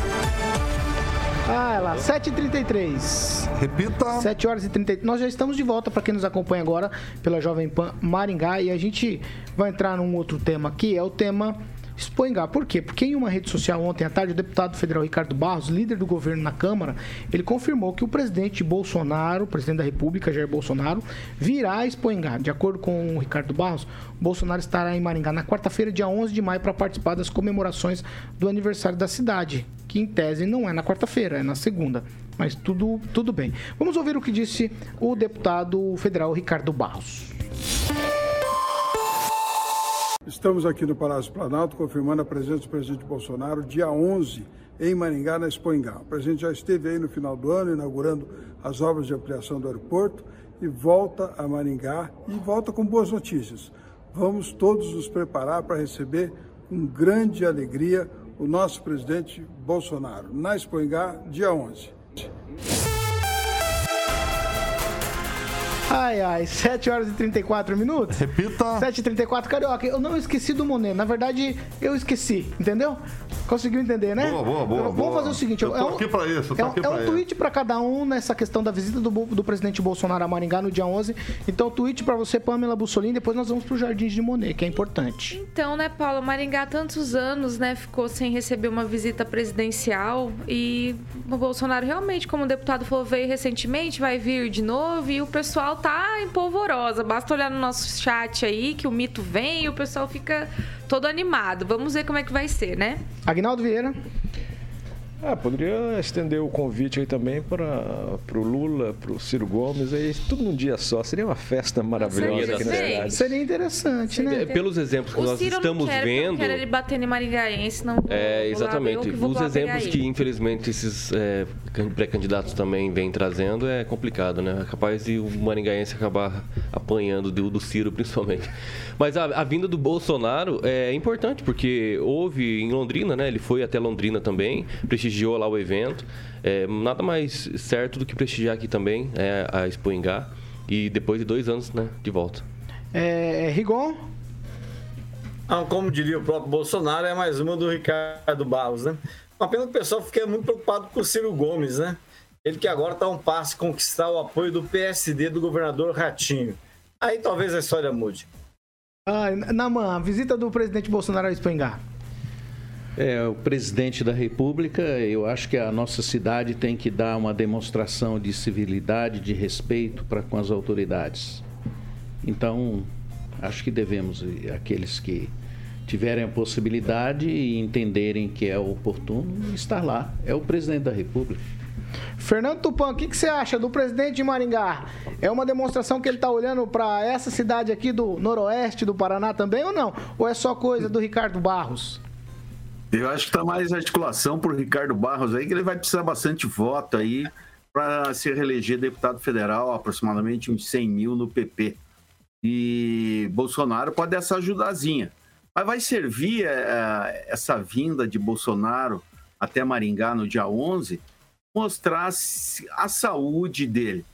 Ah, é lá, 7h33. Repita. 7 horas e 30. Nós já estamos de volta para quem nos acompanha agora pela Jovem Pan Maringá e a gente vai entrar num outro tema aqui, é o tema Expoingá. Por quê? Porque em uma rede social ontem à tarde, o deputado federal Ricardo Barros, líder do governo na Câmara, ele confirmou que o presidente Bolsonaro, o presidente da República, Jair Bolsonaro, virá a Expoingá. De acordo com o Ricardo Barros, Bolsonaro estará em Maringá na quarta-feira, dia 11 de maio, para participar das comemorações do aniversário da cidade, que em tese não é na quarta-feira, é na segunda. Mas tudo, tudo bem. Vamos ouvir o que disse o deputado federal Ricardo Barros. Estamos aqui no Palácio Planalto confirmando a presença do presidente Bolsonaro dia 11 em Maringá, na Expoingá. O presidente já esteve aí no final do ano inaugurando as obras de ampliação do aeroporto e volta a Maringá e volta com boas notícias. Vamos todos nos preparar para receber com grande alegria o nosso presidente Bolsonaro na Expoingá, dia 11. Ai, ai, 7 horas e 34 minutos? Repita. 7h34, Carioca, eu não esqueci do Monet. Na verdade, eu esqueci, entendeu? Conseguiu entender, né? Boa, boa, boa, Vamos boa. fazer o seguinte: Eu tô é um, aqui pra isso, eu tô é um, é pra um isso. tweet pra cada um nessa questão da visita do, do presidente Bolsonaro a Maringá no dia 11. Então, tweet pra você, Pamela Bussolini. Depois nós vamos pro Jardim de Monet, que é importante. Então, né, Paulo, Maringá há tantos anos, né, ficou sem receber uma visita presidencial e o Bolsonaro realmente, como o deputado falou, veio recentemente, vai vir de novo e o pessoal tá em polvorosa. Basta olhar no nosso chat aí que o mito vem e o pessoal fica todo animado. Vamos ver como é que vai ser, né? Agnaldo Vieira. Ah, poderia estender o convite aí também para o Lula, para o Ciro Gomes, aí tudo num dia só. Seria uma festa maravilhosa Seria, aqui na seria. cidade. Seria interessante, né? É, Pelos exemplos que O nós Ciro estamos não eu vendo. não quero ele batendo em Maringaense, não É, eu exatamente. Os exemplos que, infelizmente, esses é, can- pré-candidatos também vêm trazendo é complicado, né? É capaz de o maringaense acabar apanhando do, do Ciro, principalmente. Mas a, a vinda do Bolsonaro é importante, porque houve em Londrina, né? Ele foi até Londrina também, prestigiou lá o evento. É, nada mais certo do que prestigiar aqui também é, a Expo Ingá. E depois de dois anos, né? De volta. É, Rigon. Ah, como diria o próprio Bolsonaro, é mais uma do Ricardo Barros, né? Uma pena que o pessoal fica muito preocupado com o Ciro Gomes, né? Ele que agora está um passo conquistar o apoio do PSD do governador Ratinho. Aí talvez a história mude. Ah, Naman, visita do presidente Bolsonaro a Espangar. É, o presidente da República, eu acho que a nossa cidade tem que dar uma demonstração de civilidade, de respeito para com as autoridades. Então, acho que devemos, e aqueles que tiverem a possibilidade e entenderem que é oportuno, estar lá. É o presidente da República. Fernando Tupan, o que, que você acha do presidente de Maringá? É uma demonstração que ele está olhando para essa cidade aqui do noroeste do Paraná também ou não? Ou é só coisa do Ricardo Barros? Eu acho que tá mais articulação pro Ricardo Barros aí, que ele vai precisar bastante voto aí para se reeleger deputado federal, aproximadamente uns 100 mil no PP. E Bolsonaro pode dar essa ajudazinha. Mas vai servir é, essa vinda de Bolsonaro até Maringá no dia 11 mostrar a saúde dele.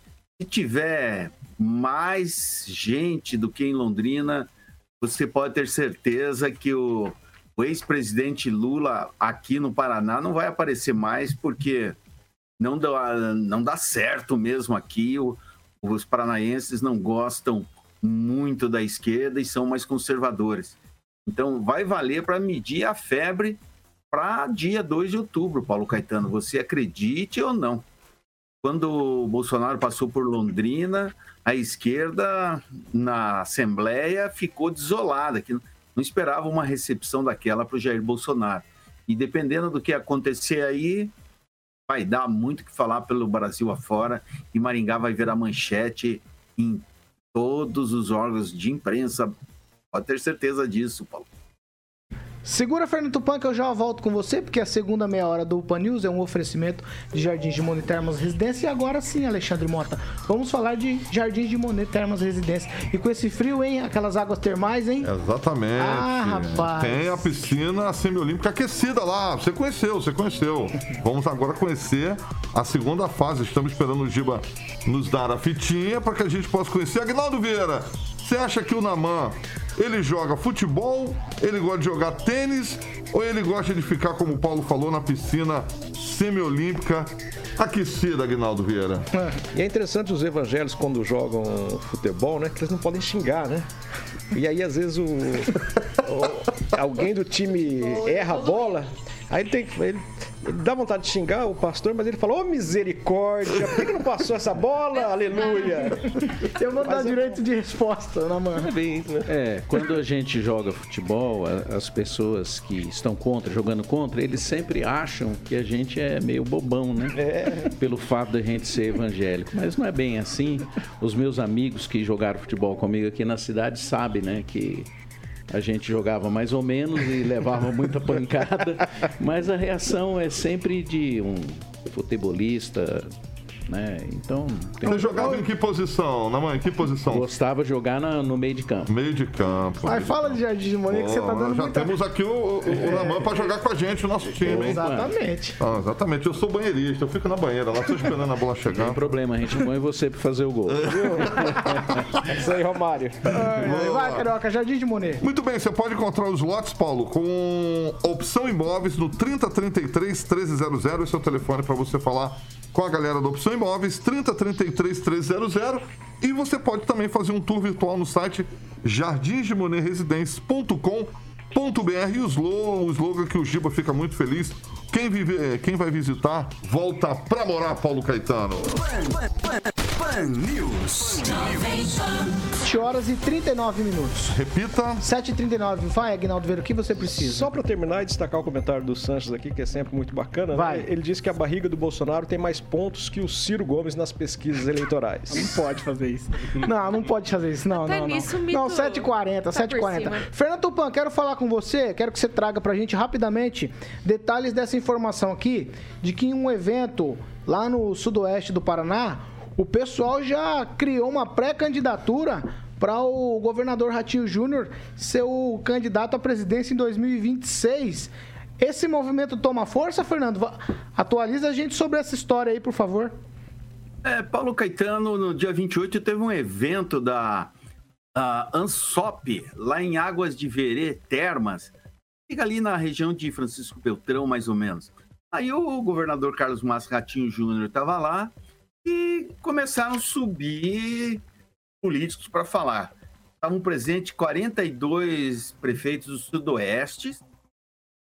Se tiver mais gente do que em Londrina, você pode ter certeza que o, o ex-presidente Lula aqui no Paraná não vai aparecer mais, porque não dá, não dá certo mesmo aqui. Os paranaenses não gostam muito da esquerda e são mais conservadores. Então, vai valer para medir a febre para dia 2 de outubro, Paulo Caetano. Você acredite ou não. Quando o Bolsonaro passou por Londrina, a esquerda na Assembleia ficou desolada, que não esperava uma recepção daquela para o Jair Bolsonaro. E dependendo do que acontecer aí, vai dar muito que falar pelo Brasil afora e Maringá vai virar manchete em todos os órgãos de imprensa. Pode ter certeza disso, Paulo. Segura, Fernando Tupan, que eu já volto com você, porque a segunda meia hora do Pan News é um oferecimento de Jardins de Monet Termas Residência. E agora sim, Alexandre Mota, vamos falar de Jardins de Monet Termas Residência. E com esse frio, hein? Aquelas águas termais, hein? Exatamente. Ah, rapaz. Tem a piscina semiolímpica aquecida lá. Você conheceu, você conheceu. Vamos agora conhecer a segunda fase. Estamos esperando o Giba nos dar a fitinha para que a gente possa conhecer. Aguinaldo Vieira, você acha que o Naman ele joga futebol, ele gosta de jogar tênis ou ele gosta de ficar, como o Paulo falou, na piscina semiolímpica aquecida, Aguinaldo Vieira? E é interessante os evangelhos quando jogam futebol, né? Que eles não podem xingar, né? E aí, às vezes, o, o alguém do time erra a bola, aí ele tem que. Ele, ele dá vontade de xingar o pastor, mas ele falou: Ô oh, misericórdia, por que não passou essa bola? <laughs> Aleluia! Eu não dá direito de resposta na mão. É bem né? É, quando a gente joga futebol, as pessoas que estão contra, jogando contra, eles sempre acham que a gente é meio bobão, né? É. Pelo fato da gente ser evangélico. Mas não é bem assim. Os meus amigos que jogaram futebol comigo aqui na cidade sabem, né? Que a gente jogava mais ou menos e levava muita <laughs> pancada, mas a reação é sempre de um futebolista né? Então. Você jogava em que posição, na mãe? Em que posição? Gostava de jogar na, no meio de campo. Meio de campo. Mas fala de Jardim de Monet que você tá dando Já muita... temos aqui o, o, é... o Naman pra jogar com a gente, o nosso time, hein? Exatamente. Ah, exatamente. Eu sou banheirista, eu fico na banheira lá, tô esperando a bola chegar. Não tem problema, a gente põe você pra fazer o gol. <laughs> Isso aí, Romário. Vai, vai, Carioca, Jardim de Monet. Muito bem, você pode encontrar os lotes, Paulo, com opção imóveis no 3033 1300. Esse é o telefone para você falar com a galera da Opção Imóveis, 3033 300. E você pode também fazer um tour virtual no site jardinsdemonerresidência.com.br. E o slogan, o slogan que o Giba fica muito feliz. Quem, vive, quem vai visitar, volta pra morar, Paulo Caetano. Pan News. 7 horas e 39 minutos. Repita. 7h39. Vai, Agnaldo Ver, o que você precisa? Só para terminar e destacar o comentário do Sanches aqui, que é sempre muito bacana. Vai. Né? Ele disse que a barriga do Bolsonaro tem mais pontos que o Ciro Gomes nas pesquisas eleitorais. Não pode fazer isso. Não, não pode fazer isso. Não, Até não, não. Não, mito 7h40, tá por 7h40. cima. Fernando Tupan, quero falar com você, quero que você traga pra gente rapidamente detalhes dessa informação aqui, de que em um evento lá no sudoeste do Paraná, o pessoal já criou uma pré-candidatura para o governador Ratinho Júnior ser o candidato à presidência em 2026. Esse movimento toma força, Fernando? Atualiza a gente sobre essa história aí, por favor. É, Paulo Caetano, no dia 28, teve um evento da Ansop, lá em Águas de Verê, Termas. Fica ali na região de Francisco Beltrão, mais ou menos. Aí o governador Carlos Massa Ratinho Júnior estava lá e começaram a subir políticos para falar. Estavam presentes 42 prefeitos do Sudoeste.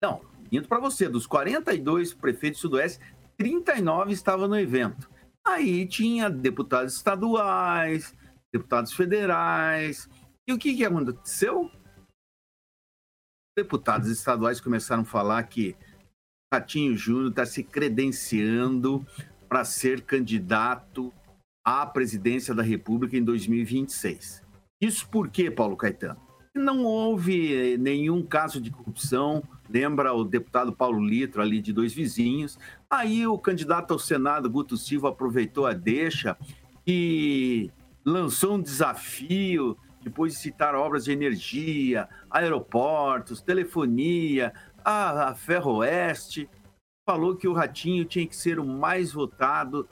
Não, indo para você, dos 42 prefeitos do Sudoeste, 39 estavam no evento. Aí tinha deputados estaduais, deputados federais. E o que, que aconteceu? Deputados estaduais começaram a falar que Ratinho Júnior está se credenciando para ser candidato à presidência da República em 2026. Isso por quê, Paulo Caetano? Não houve nenhum caso de corrupção. Lembra o deputado Paulo Litro, ali de dois vizinhos. Aí o candidato ao Senado, Guto Silva, aproveitou a deixa e lançou um desafio depois de citar obras de energia, aeroportos, telefonia, a, Ferroeste, falou que o Ratinho tinha que ser o mais votado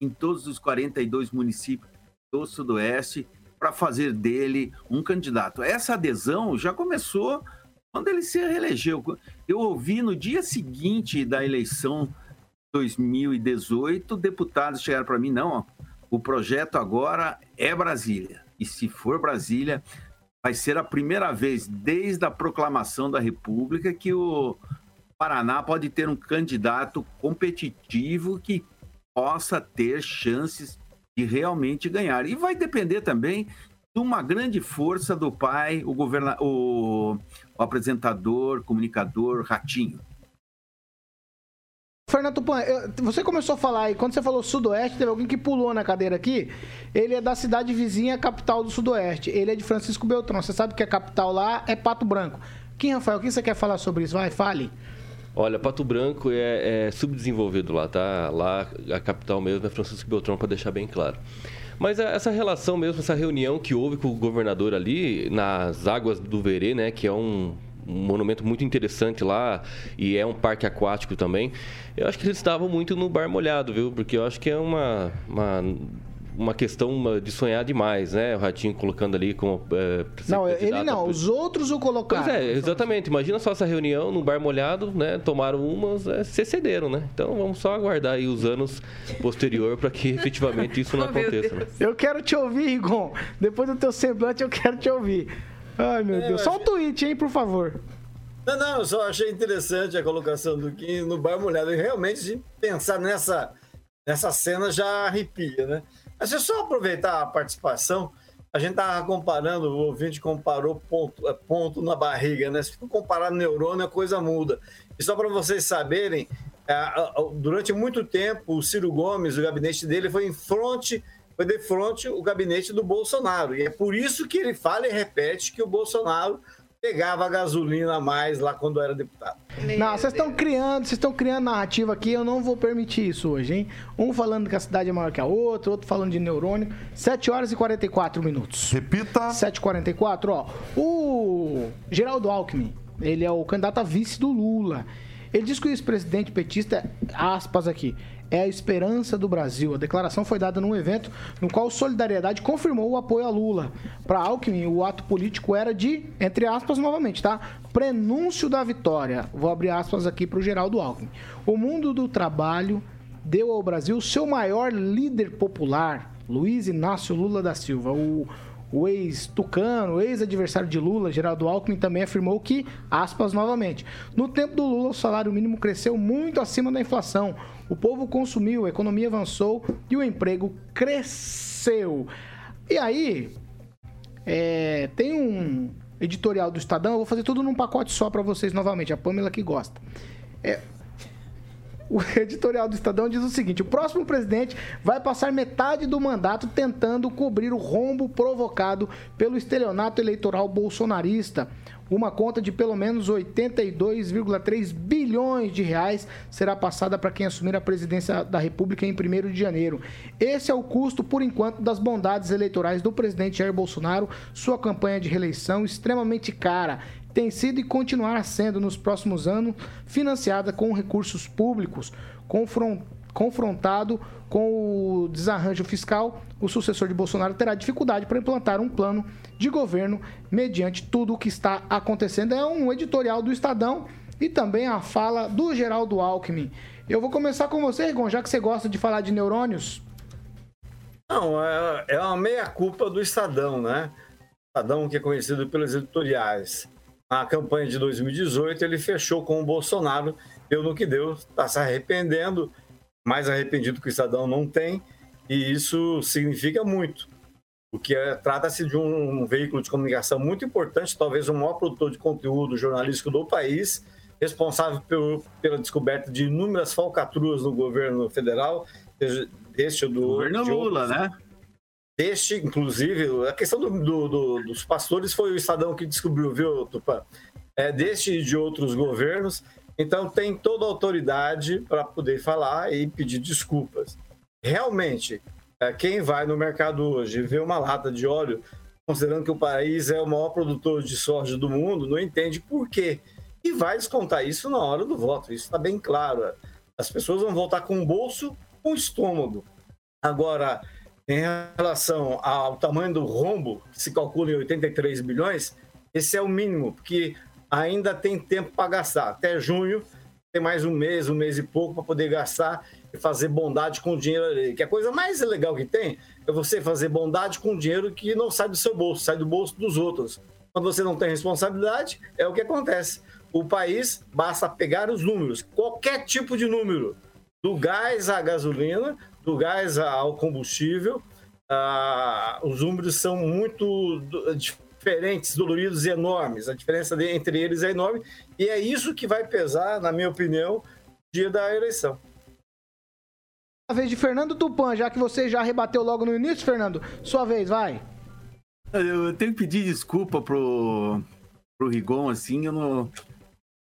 em todos os 42 municípios do Sudoeste para fazer dele um candidato. Essa adesão já começou quando ele se reelegeu. Eu ouvi no dia seguinte da eleição 2018, deputados chegaram para mim, não, ó, o projeto agora é Brasília. E se for Brasília, vai ser a primeira vez desde a proclamação da República que o Paraná pode ter um candidato competitivo que possa ter chances de realmente ganhar. E vai depender também de uma grande força do pai, o, governa o, o apresentador, comunicador Ratinho. Fernando Tupan, você começou a falar aí, quando você falou Sudoeste, teve alguém que pulou na cadeira aqui. Ele é da cidade vizinha, capital do Sudoeste. Ele é de Francisco Beltrão. Você sabe que a capital lá é Pato Branco. Quem, Rafael, o que você quer falar sobre isso? Vai, fale. Olha, Pato Branco é, é subdesenvolvido lá, tá? Lá a capital mesmo é Francisco Beltrão, para deixar bem claro. Mas essa relação mesmo, essa reunião que houve com o governador ali, nas águas do Verê, né? Que é um monumento muito interessante lá e é um parque aquático também. Eu acho que eles estavam muito no bar molhado, viu? Porque eu acho que é uma, uma uma questão de sonhar demais, né? O Ratinho colocando ali como. É, não, ele não, os outros o colocaram. Pois é, exatamente. Imagina só essa reunião no bar molhado, né? Tomaram umas, é, se cederam, né? Então vamos só aguardar aí os anos posterior para que efetivamente isso não <laughs> oh, aconteça. Né? Eu quero te ouvir, Igon. Depois do teu semblante, eu quero te ouvir. Ai, meu é, Deus. Só um tweet, hein, por favor. Não, não, eu só achei interessante a colocação do Kim no bar molhado. E realmente, pensar nessa, nessa cena já arrepia, né? Mas se eu só aproveitar a participação, a gente estava comparando, o ouvinte comparou ponto, é, ponto na barriga, né? Se for comparar neurônio, a coisa muda. E só para vocês saberem, é, durante muito tempo, o Ciro Gomes, o gabinete dele foi em fronte foi de frente o gabinete do Bolsonaro. E é por isso que ele fala e repete que o Bolsonaro pegava gasolina a mais lá quando era deputado. Não, vocês estão criando, vocês estão criando narrativa aqui, eu não vou permitir isso hoje, hein? Um falando que a cidade é maior que a outra, outro falando de neurônio. 7 horas e 44 minutos. Repita. 7h44, ó. O Geraldo Alckmin, ele é o candidato a vice do Lula. Ele diz que o ex-presidente petista, aspas aqui, é a esperança do Brasil. A declaração foi dada num evento no qual Solidariedade confirmou o apoio a Lula. Para Alckmin, o ato político era de, entre aspas, novamente, tá? Prenúncio da vitória. Vou abrir aspas aqui para o Geraldo Alckmin. O mundo do trabalho deu ao Brasil seu maior líder popular, Luiz Inácio Lula da Silva. O o ex-tucano, ex-adversário de Lula, Geraldo Alckmin, também afirmou que, aspas novamente, no tempo do Lula o salário mínimo cresceu muito acima da inflação. O povo consumiu, a economia avançou e o emprego cresceu. E aí, é, tem um editorial do Estadão, eu vou fazer tudo num pacote só para vocês novamente, a Pamela que gosta. É, o editorial do Estadão diz o seguinte: o próximo presidente vai passar metade do mandato tentando cobrir o rombo provocado pelo estelionato eleitoral bolsonarista. Uma conta de pelo menos 82,3 bilhões de reais será passada para quem assumir a presidência da República em 1 de janeiro. Esse é o custo, por enquanto, das bondades eleitorais do presidente Jair Bolsonaro, sua campanha de reeleição extremamente cara tem sido e continuará sendo nos próximos anos financiada com recursos públicos, confrontado com o desarranjo fiscal, o sucessor de Bolsonaro terá dificuldade para implantar um plano de governo mediante tudo o que está acontecendo. É um editorial do Estadão e também a fala do Geraldo Alckmin. Eu vou começar com você, Egon, já que você gosta de falar de neurônios. Não, é, é uma meia-culpa do Estadão, né? Estadão que é conhecido pelos editoriais a campanha de 2018, ele fechou com o Bolsonaro, deu no que deu, está se arrependendo, mais arrependido que o Estadão não tem, e isso significa muito. Porque é, trata-se de um, um, veículo de comunicação muito importante, talvez o maior produtor de conteúdo jornalístico do país, responsável pelo, pela descoberta de inúmeras falcatruas no governo federal, deste do. Governo Lula, outros, né? Deste, inclusive, a questão do, do, do, dos pastores foi o Estadão que descobriu, viu, Tupã? É, deste e de outros governos. Então, tem toda a autoridade para poder falar e pedir desculpas. Realmente, é, quem vai no mercado hoje e vê uma lata de óleo considerando que o país é o maior produtor de soja do mundo, não entende por quê. E vai descontar isso na hora do voto. Isso está bem claro. As pessoas vão votar com o bolso, com o estômago. Agora, em relação ao tamanho do rombo, que se calcula em 83 bilhões, esse é o mínimo, porque ainda tem tempo para gastar. Até junho tem mais um mês, um mês e pouco para poder gastar e fazer bondade com o dinheiro ali. Que a coisa mais legal que tem é você fazer bondade com dinheiro que não sai do seu bolso, sai do bolso dos outros. Quando você não tem responsabilidade, é o que acontece. O país basta pegar os números, qualquer tipo de número, do gás à gasolina, do gás ao combustível. Ah, os números são muito diferentes, doloridos e enormes. A diferença entre eles é enorme e é isso que vai pesar, na minha opinião, no dia da eleição. A vez de Fernando Tupan, já que você já rebateu logo no início, Fernando, sua vez, vai. Eu tenho que pedir desculpa pro, pro Rigon, assim, eu não,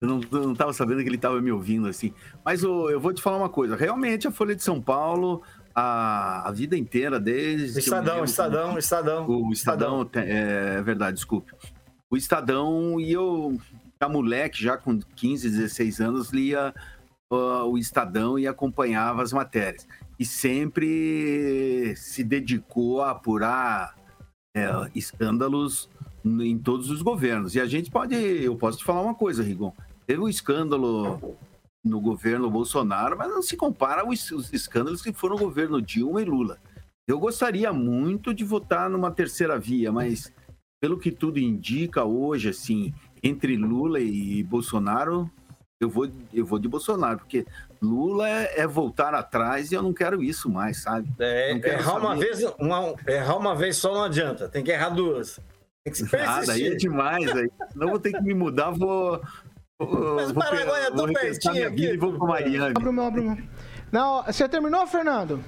eu não, não tava sabendo que ele tava me ouvindo, assim. Mas eu, eu vou te falar uma coisa, realmente a Folha de São Paulo, a, a vida inteira, desde... Estadão, Estadão, Estadão. O Estadão, Estadão. É, é verdade, desculpe. O Estadão, e eu, já moleque, já com 15, 16 anos, lia uh, o Estadão e acompanhava as matérias. E sempre se dedicou a apurar é, escândalos em todos os governos. E a gente pode, eu posso te falar uma coisa, Rigon. Teve um escândalo no governo Bolsonaro, mas não se compara aos, escândalos que foram no governo Dilma e Lula. Eu gostaria muito de votar numa terceira via, mas pelo que tudo indica hoje, assim, entre Lula e Bolsonaro, eu vou, eu vou de Bolsonaro, porque Lula é, é voltar atrás e eu não quero isso mais, sabe? É, errar uma vez, uma, errar uma vez só não adianta, tem que errar duas. Tem que se Ah, daí é demais, aí. Senão eu vou ter que me mudar, vou. Mas o Paraguai é tão pertinho aqui. Vou para Miami. Abre o meu, abre o meu. Não, você terminou, Fernando?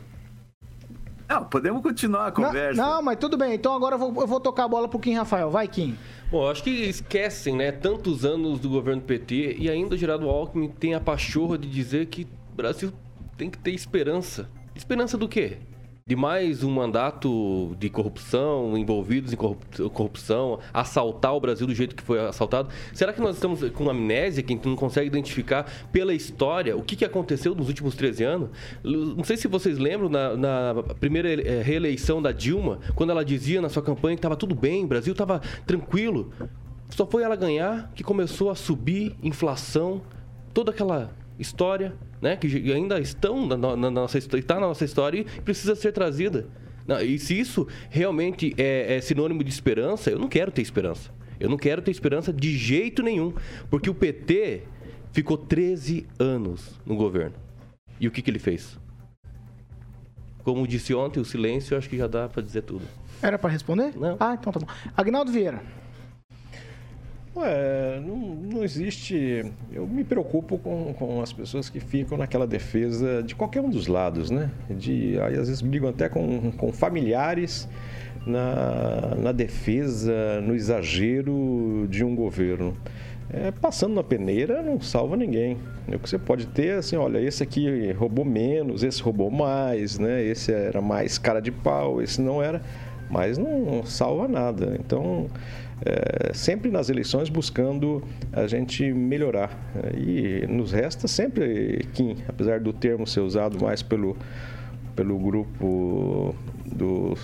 Não, podemos continuar a conversa. Não, não mas tudo bem. Então agora eu vou, eu vou tocar a bola pro Kim Rafael. Vai, Kim. Bom, acho que esquecem, né, tantos anos do governo PT e ainda o Geraldo Alckmin tem a pachorra de dizer que o Brasil tem que ter esperança. Esperança do quê? De mais um mandato de corrupção, envolvidos em corrupção, assaltar o Brasil do jeito que foi assaltado. Será que nós estamos com amnésia, que a gente não consegue identificar pela história o que, que aconteceu nos últimos 13 anos? Não sei se vocês lembram, na, na primeira eh, reeleição da Dilma, quando ela dizia na sua campanha que estava tudo bem, o Brasil estava tranquilo. Só foi ela ganhar que começou a subir inflação, toda aquela história, né, que ainda estão na, na, na nossa está na nossa história e precisa ser trazida. E se isso realmente é, é sinônimo de esperança, eu não quero ter esperança. Eu não quero ter esperança de jeito nenhum, porque o PT ficou 13 anos no governo. E o que, que ele fez? Como disse ontem, o silêncio, eu acho que já dá para dizer tudo. Era para responder? Não. Ah, então tá bom. Agnaldo Vieira. Ué, não, não existe. Eu me preocupo com, com as pessoas que ficam naquela defesa de qualquer um dos lados, né? De, aí, às vezes brigam até com, com familiares na, na defesa, no exagero de um governo. É, passando na peneira não salva ninguém. O que você pode ter assim, olha, esse aqui roubou menos, esse roubou mais, né? Esse era mais cara de pau, esse não era, mas não salva nada. Então, é, sempre nas eleições buscando a gente melhorar. E nos resta sempre, Kim, apesar do termo ser usado mais pelo, pelo grupo do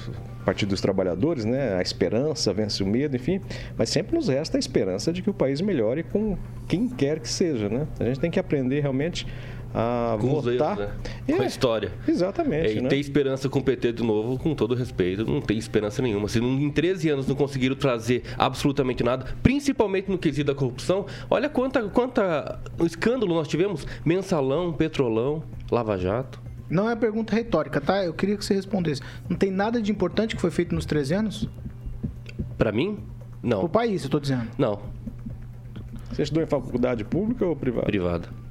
Partido dos Trabalhadores, né? A esperança vence o medo, enfim. Mas sempre nos resta a esperança de que o país melhore com quem quer que seja, né? A gente tem que aprender realmente a com votar. Erros, né? Com a história. Exatamente. É, e né? ter esperança com o PT de novo, com todo respeito, não tem esperança nenhuma. Se em 13 anos não conseguiram trazer absolutamente nada, principalmente no quesito da corrupção, olha quanta, quanta escândalo nós tivemos: mensalão, petrolão, Lava Jato. Não é pergunta retórica, tá? Eu queria que você respondesse. Não tem nada de importante que foi feito nos 13 anos? Para mim, não. O país, eu tô dizendo. Não. Você estudou em faculdade pública ou privada? Privada.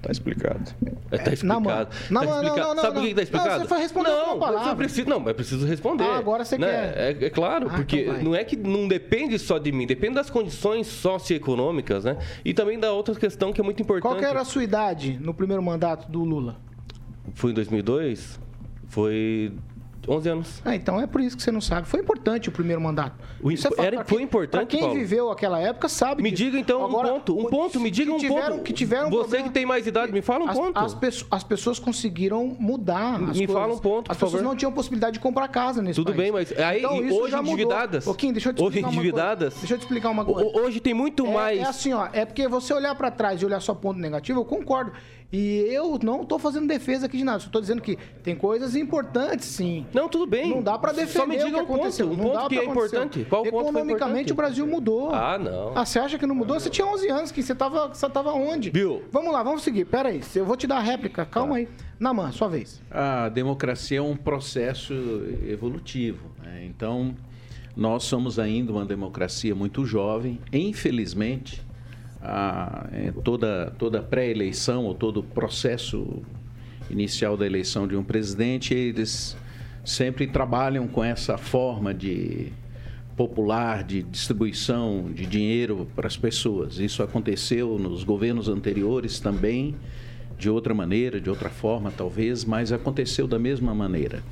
Tá explicado. É, tá explicado. Não, tá não, explicado. não, não, Sabe não. que tá explicado? Não, você foi responder não, palavra. Preciso, não, mas preciso responder. Ah, agora você né? quer. É, é claro, Ah, porque então não é que não depende só de mim, depende das condições socioeconômicas, né? E também da outra questão que é muito importante. Qual que era a sua idade no primeiro mandato do Lula? Foi em 2002? Foi 11 anos. Ah, então é por isso que você não sabe. Foi importante o primeiro mandato. O Isso é era- foi importante, quem Paulo? viveu aquela época sabe Me disso. diga então Agora, um ponto, um ponto, me diga um tiveram, ponto. Que tiveram Você problema- que tem mais idade, me fala um as, ponto. As, as pessoas conseguiram mudar. as Me coisas. fala um ponto, As pessoas favor. não tinham possibilidade de comprar casa nesse Tudo país. bem, mas aí Então, hoje endividadas. Ô, Kim, deixa eu te Hoje endividadas. Deixa eu te explicar uma coisa. Ho- Hoje tem muito É- mais. É assim, ó. É porque você olhar pra trás e olhar só ponto negativo, eu concordo. E eu não tô fazendo defesa aqui de nada. Só tô dizendo que tem coisas importantes, sim. Não, tudo bem. Não dá pra defender Só me diga o que um ponto, aconteceu. um não ponto dá que é importante. Qual ponto foi Economicamente, importante? o Brasil mudou. Ah, não. Ah, você acha que não mudou? Você tinha 11 anos, que você tava, você tava onde? Bill. Vamos lá, vamos seguir. Pera aí, eu vou te dar a réplica. Calma Tá. aí. Naman, sua vez. A democracia é um processo evolutivo. né? Então, nós somos ainda uma democracia muito jovem. Infelizmente, a- é, toda, toda pré-eleição ou todo processo inicial da eleição de um presidente, eles sempre trabalham com essa forma de popular de distribuição de dinheiro para as pessoas. Isso aconteceu nos governos anteriores também, de outra maneira, de outra forma talvez, mas aconteceu da mesma maneira.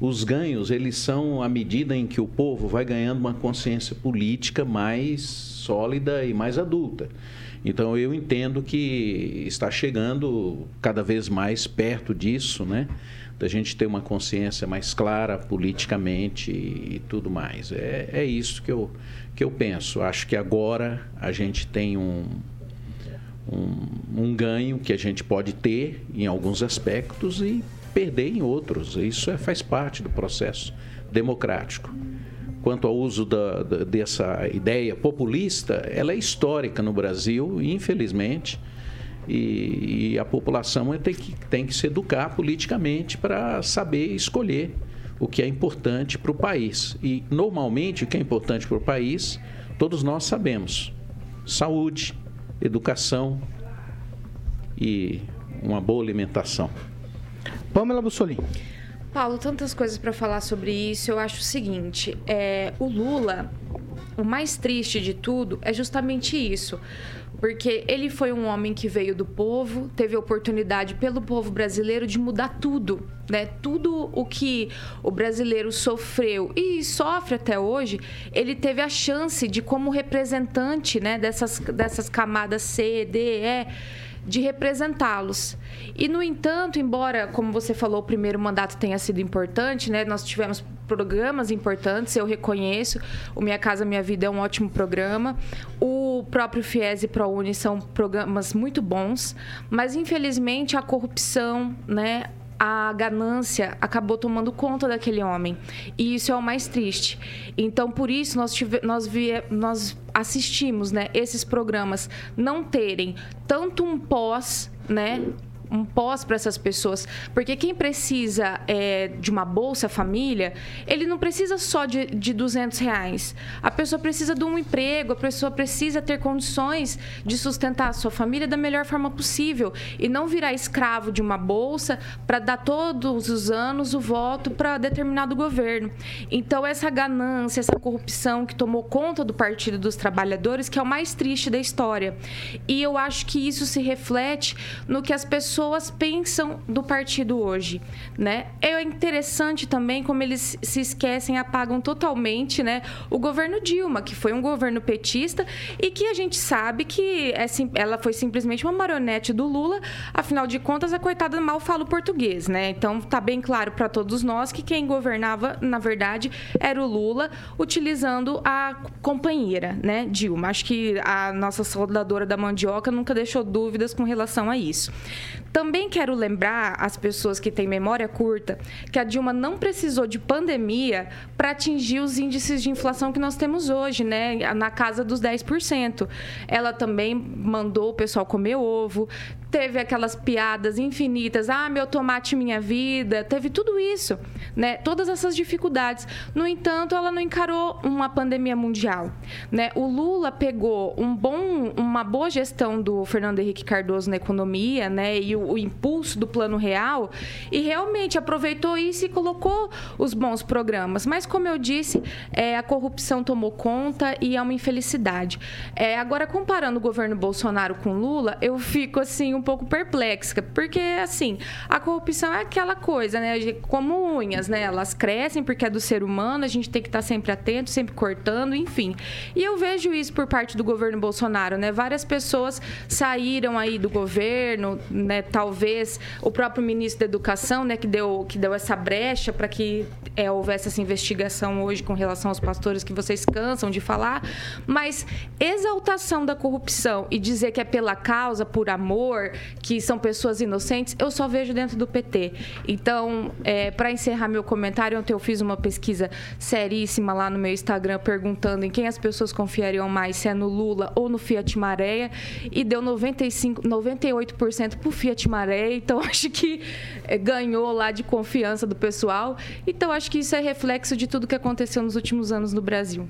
Os ganhos, eles são à medida em que o povo vai ganhando uma consciência política mais sólida e mais adulta. Então eu entendo que está chegando cada vez mais perto disso, né? Da gente ter uma consciência mais clara politicamente e tudo mais. É, é isso que eu, que eu penso. Acho que agora a gente tem um, um, um ganho que a gente pode ter em alguns aspectos e perder em outros. Isso é, faz parte do processo democrático. Quanto ao uso da, da- dessa ideia populista, ela é histórica no Brasil, infelizmente, e, e a população tem que, tem que se educar politicamente para saber escolher o que é importante para o país. E, normalmente, o que é importante para o país, todos nós sabemos: saúde, educação e uma boa alimentação. Pamela Bussolini. Paulo, tantas coisas para falar sobre isso. Eu acho o seguinte: é, o Lula, o mais triste de tudo é justamente isso. Porque ele foi um homem que veio do povo, teve a oportunidade pelo povo brasileiro de mudar tudo, né? Tudo o que o brasileiro sofreu e sofre até hoje, ele teve a chance de, como representante, né, dessas, dessas camadas C, D, E, de representá-los. E, no entanto, embora, como você falou, o primeiro mandato tenha sido importante, né? Nós tivemos programas importantes, eu reconheço. O Minha Casa Minha Vida é um ótimo programa. O próprio FIES e ProUni são programas muito bons, mas, infelizmente, a corrupção, né? A ganância acabou tomando conta daquele homem. E isso é o mais triste. Então, por isso, nós, tive, nós, vie, nós assistimos né, esses programas não terem tanto um pós, né? Um pós para essas pessoas, porque quem precisa é, de uma bolsa família, ele não precisa só de, de 200 reais. A pessoa precisa de um emprego, a pessoa precisa ter condições de sustentar a sua família da melhor forma possível e não virar escravo de uma bolsa para dar todos os anos o voto para determinado governo. Então essa ganância, essa corrupção que tomou conta do Partido dos Trabalhadores, que é o mais triste da história. E eu acho que isso se reflete no que as pessoas pessoas pensam do partido hoje, né? É interessante também como eles se esquecem, apagam totalmente, né, o governo Dilma, que foi um governo petista e que a gente sabe que é, ela foi simplesmente uma marionete do Lula, afinal de contas a coitada mal fala o português, né? Então tá bem claro para todos nós que quem governava, na verdade, era o Lula, utilizando a companheira, né, Dilma. Acho que a nossa soldadora da mandioca nunca deixou dúvidas com relação a isso. Também quero lembrar as pessoas que têm memória curta que a Dilma não precisou de pandemia para atingir os índices de inflação que nós temos hoje, né? Na casa dos 10%. Ela também mandou o pessoal comer ovo, teve aquelas piadas infinitas, ah, meu tomate minha vida, teve tudo isso, né? Todas essas dificuldades. No entanto, ela não encarou uma pandemia mundial, né? O Lula pegou um bom um- uma boa gestão do Fernando Henrique Cardoso na economia, né? E o, o impulso do Plano Real. E realmente aproveitou isso e colocou os bons programas. Mas, como eu disse, é, a corrupção tomou conta e é uma infelicidade. É, agora, comparando o governo Bolsonaro com Lula, eu fico, assim, um pouco perplexa. Porque, assim, a corrupção é aquela coisa, né? Como unhas, né? Elas crescem porque é do ser humano, a gente tem que estar sempre atento, sempre cortando, enfim. E eu vejo isso por parte do governo Bolsonaro, né? Várias pessoas saíram aí do governo, né? Talvez o próprio ministro da Educação, né? Que deu, que deu essa brecha para que é, houvesse essa investigação hoje com relação aos pastores que vocês cansam de falar. Mas exaltação da corrupção e dizer que é pela causa, por amor, que são pessoas inocentes, eu só vejo dentro do PT. Então, para encerrar meu comentário, ontem eu fiz uma pesquisa seríssima lá no meu Instagram perguntando em quem as pessoas confiariam mais, se é no Lula ou no Fiat Maré, e deu 95, 98% pro Fiat Maré, então <laughs> acho que eh, ganhou lá de confiança do pessoal. Então acho que isso é reflexo de tudo que aconteceu nos últimos anos no Brasil.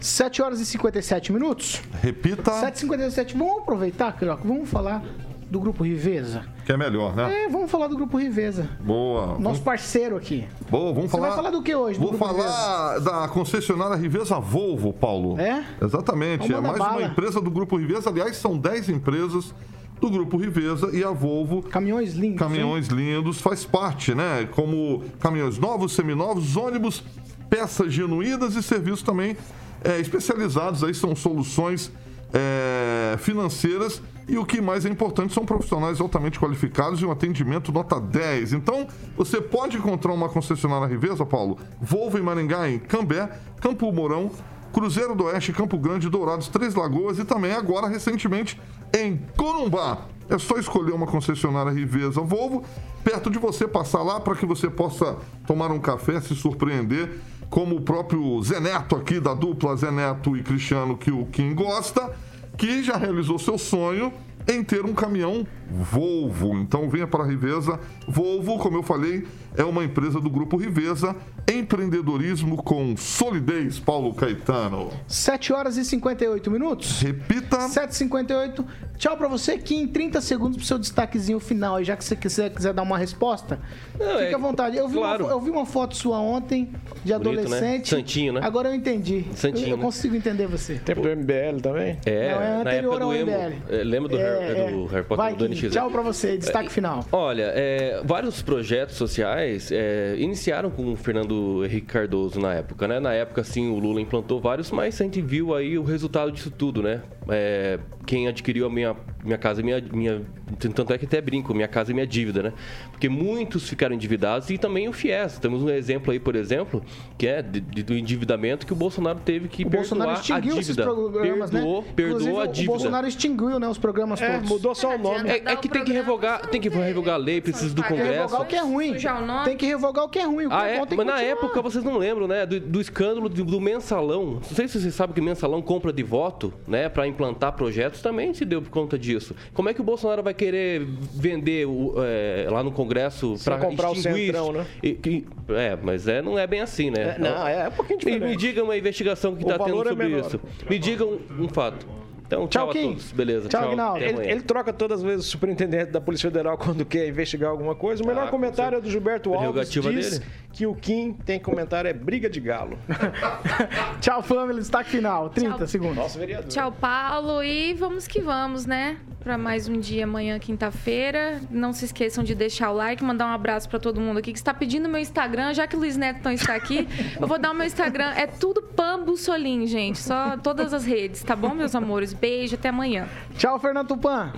7 horas e 57 minutos. Repita. 7h57. Vamos aproveitar, Carioca, vamos falar do Grupo Riveza. Que é melhor, né? É, vamos falar do Grupo Riveza. Boa. Nosso Vamos, parceiro aqui. boa, vamos Você falar. vai falar do que hoje? do Vou Grupo falar da concessionária Riveza Volvo, Paulo. É? Exatamente. Então é mais bala. uma empresa do Grupo Riveza. Aliás, são 10 empresas do Grupo Riveza e a Volvo. Caminhões lindos. Caminhões lindos, faz parte, né? Como caminhões novos, seminovos, ônibus, peças genuínas e serviços também é, especializados. Aí são soluções é, financeiras e o que mais é importante são profissionais altamente qualificados e um atendimento nota 10. Então, você pode encontrar uma concessionária Riveza, Paulo, Volvo em Maringá, em Cambé, Campo Mourão, Cruzeiro do Oeste, Campo Grande, Dourados, Três Lagoas e também agora recentemente em Corumbá. É só escolher uma concessionária Riveza Volvo perto de você, passar lá para que você possa tomar um café, se surpreender, como o próprio Zeneto aqui da dupla Zeneto e Cristiano que o Kim gosta, que já realizou seu sonho em ter um caminhão Volvo. Então venha para a Riveza. Volvo, como eu falei, é uma empresa do grupo Riveza. Empreendedorismo com solidez, Paulo Caetano. 7 horas e 58 minutos. Repita. 7h58. Tchau pra você, Kim. 30 segundos pro seu destaquezinho final aí, já que você quiser, quiser dar uma resposta. Não, Fique é- à vontade. Eu vi, claro. uma, eu vi uma foto sua ontem, de Bonito, né? adolescente. Santinho, né? Agora eu entendi. Santinho, eu, eu né? consigo entender você. Tempo do MBL também? É, Não, é na anterior época ao do emo. MBL. É, lembra do, É, Harry, é. do Harry Potter Vai, do. NX? Tchau pra você. Destaque final. Olha, é, vários projetos sociais é, iniciaram com o Fernando Henrique Cardoso na época, né? Na época, sim, o Lula implantou vários, mas a gente viu aí o resultado disso tudo, né? É, quem adquiriu a minha, minha casa, minha, minha. Tanto é que até brinco, minha casa e minha dívida, né? Porque muitos ficaram endividados e também o FIES. Temos um exemplo aí, por exemplo, que é de- de- do endividamento que o Bolsonaro teve que O perdoar Bolsonaro a extinguiu esses dívida. programas, perdoou, né? perdoou a o dívida. Bolsonaro extinguiu, né, os programas É, todos. mudou só o nome. É, é que tem que revogar, tem que revogar a lei, precisa do Tem que Congresso. revogar o que é ruim. O. Tem que revogar o que é ruim. O que Ah, é é? bom tem que Mas na continuar. época vocês não lembram, né? Do, do escândalo do, do mensalão. Não sei se vocês sabem que mensalão compra de voto, né? Pra implantar projetos também se deu por conta disso. Como é que o Bolsonaro vai querer vender o, é, lá no Congresso pra comprar o centrão, né? E- que- é, mas é, não é bem assim, né? É, não, é um pouquinho Me, me diferente. diga uma investigação que está tendo é sobre isso. Me diga um, um fato. Então, tchau, Tchau, a Kim. todos. Beleza, Tchau, tchau. Aguinaldo. Ele, ele troca todas as vezes o superintendente da Polícia Federal <laughs> quando quer investigar alguma coisa. O melhor Ah, com comentário é do Gilberto Alves. Diz dele. que o Kim tem comentário é briga de galo. <laughs> Tchau, família. Destaque final. 30 Tchau. segundos. Nossa, vereador. Tchau, Paulo. E vamos que vamos, né? Para mais um dia amanhã, quinta-feira. Não se esqueçam de deixar o like, mandar um abraço para todo mundo aqui que está pedindo meu Instagram. Já que o Luiz Neto não está aqui, eu vou dar o meu Instagram. É tudo Pambo Solim, gente. Só todas as redes, tá bom, meus amores? Beijo, até amanhã. Tchau, Fernando Tupan.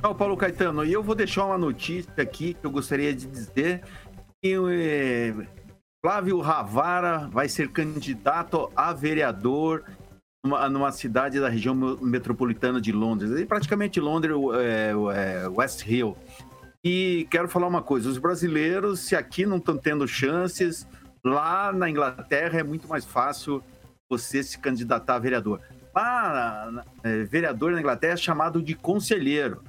Tchau, Paulo Caetano. E eu vou deixar uma notícia aqui que eu gostaria de dizer que eh, Flávio Ravara vai ser candidato a vereador numa, numa cidade da região me- metropolitana de Londres, e praticamente Londres, é, é, West Hill. E quero falar uma coisa: os brasileiros, se aqui não estão tendo chances, lá na Inglaterra é muito mais fácil você se candidatar a vereador. Lá, é, vereador na Inglaterra chamado de conselheiro.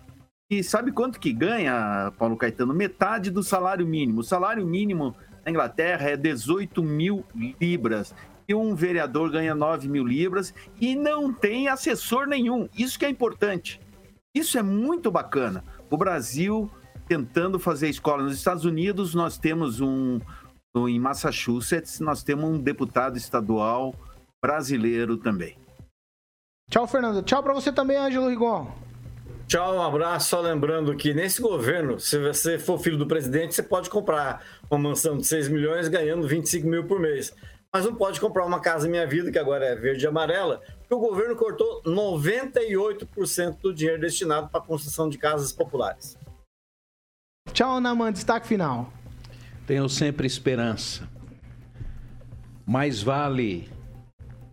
E sabe quanto que ganha, Paulo Caetano? Metade do salário mínimo. O salário mínimo na Inglaterra é 18 mil libras. e um vereador ganha 9 mil libras e não tem assessor nenhum. Isso que é importante. Isso é muito bacana. O Brasil tentando fazer escola. Nos Estados Unidos, nós temos um. Em Massachusetts, nós temos um deputado estadual brasileiro também. Tchau, Fernando. Tchau pra você também, Ângelo Rigon. Tchau, um abraço. Só lembrando que nesse governo, se você for filho do presidente, você pode comprar uma mansão de 6 milhões ganhando 25 mil por mês. Mas não pode comprar uma casa Minha Vida, que agora é verde e amarela, porque o governo cortou 98% do dinheiro destinado para a construção de casas populares. Tchau, Naman. Destaque final. Tenho sempre esperança. Mais vale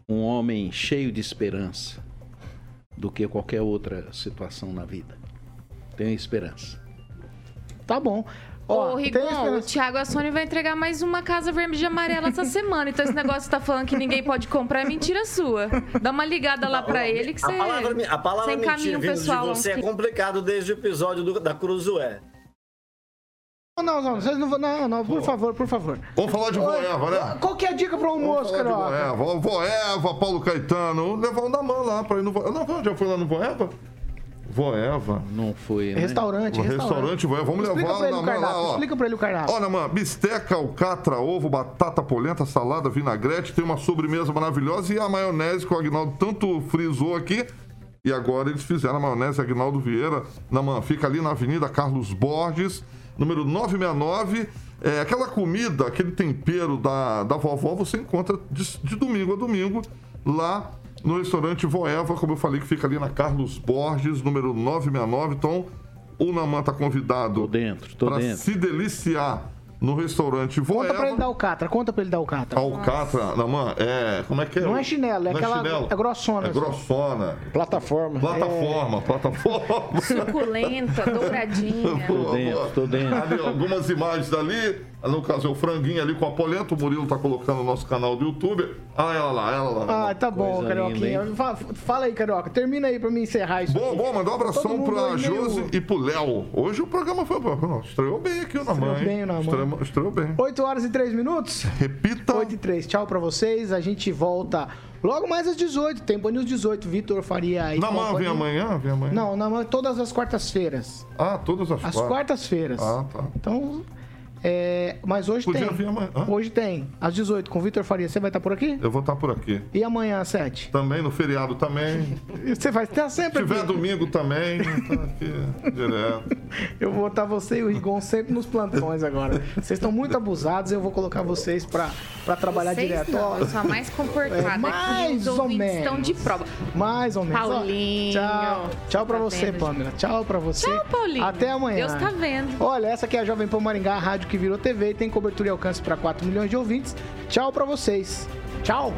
um homem cheio de esperança do que qualquer outra situação na vida. Tenho esperança. Tá bom. Ô, Ó, tem Rigon, o. Thiago Assoni vai entregar mais uma casa verde e amarela essa <laughs> semana. Então esse negócio que tá falando que ninguém pode comprar é mentira sua. Dá uma ligada lá pra ele que você, A palavra, a palavra mentira pessoal. de você é complicado desde o episódio do- da Cruzoé. Não, não, vocês não vão. Não, não, por favor, por favor. Vamos falar de Voeva, né? Qual que é a dica pro almoço, Carioca? Voeva, Voeva, Paulo Caetano, levar o da mão lá pra ir no Voeva. Não, já foi lá no Voeva? Voeva. Não foi, né? Restaurante, O restaurante. restaurante Voeva. Vamos Explica levar pra o mão lá, ó. Explica pra ele o cardápio. Olha, mano, bisteca, alcatra, ovo, batata, polenta, salada, vinagrete, tem uma sobremesa maravilhosa e a maionese que o Agnaldo tanto frisou aqui. E agora eles fizeram a maionese Agnaldo Vieira. Na, man, fica ali na Avenida Carlos Borges, número 969. É, aquela comida, aquele tempero da, da vovó, você encontra de, de domingo a domingo lá no restaurante Voeva, como eu falei, que fica ali na Carlos Borges, número 969. Então, o Naman tá convidado dentro. se deliciar no restaurante Conta pra ele dar o catra, conta pra ele dar o catra. Alcatra, Naman, é. Como é que é? Não é chinelo, é Não aquela- chinelo. é grossona, É assim. grossona. Plataforma. Plataforma, plataforma. Suculenta, <laughs> douradinha. Tô dentro, tô dentro. Ali, algumas imagens dali, no caso é o franguinho ali com a polenta, o Murilo tá colocando no nosso canal do YouTube. Ah, ela lá, ela lá. Ah, tá bom, Coisa Carioquinha. linda, Fa- Fala aí, Carioca. Termina aí pra mim encerrar isso. Bom, aqui. bom, mandar um abração pra meio- Josi e pro Léo. Hoje o programa foi. Estreou bem aqui o Naman. Estreou bem o Naman. Estreou, estreou bem. 8 horas e 3 minutos? Repita. 8 e 3. Tchau pra vocês. A gente volta logo mais às 18. Tem Band News 18. Vitor Faria aí. Naman vem amanhã? Vem amanhã? Não, não, todas as quartas-feiras. Ah, todas as As quartas-feiras. Ah, tá. Então, é, mas hoje Podia tem. vir amanhã. Hã? Hoje tem. Às 18 com o Vitor Faria. Você vai estar por aqui? Eu vou estar por aqui. E amanhã às 7? Também no feriado também. <laughs> Você vai estar Se sempre tiver aqui. domingo também, tá aqui <laughs> direto. Eu vou botar você e o Rigon sempre nos plantões agora. Vocês estão muito abusados, eu vou colocar vocês pra, pra trabalhar Vocês direto. não, eu sou a mais comportada. É, mais aqui, ou menos. estão de prova. Mais ou menos. Ó, Paulinho. Tchau. Tchau pra Tá você, vendo? Pamela. Tchau pra você. Tchau, Paulinho. Até amanhã. Deus tá vendo. Olha, essa aqui é a Jovem Pan Maringá, a rádio que virou TV e tem cobertura e alcance pra 4 milhões de ouvintes. Tchau pra vocês. Tchau.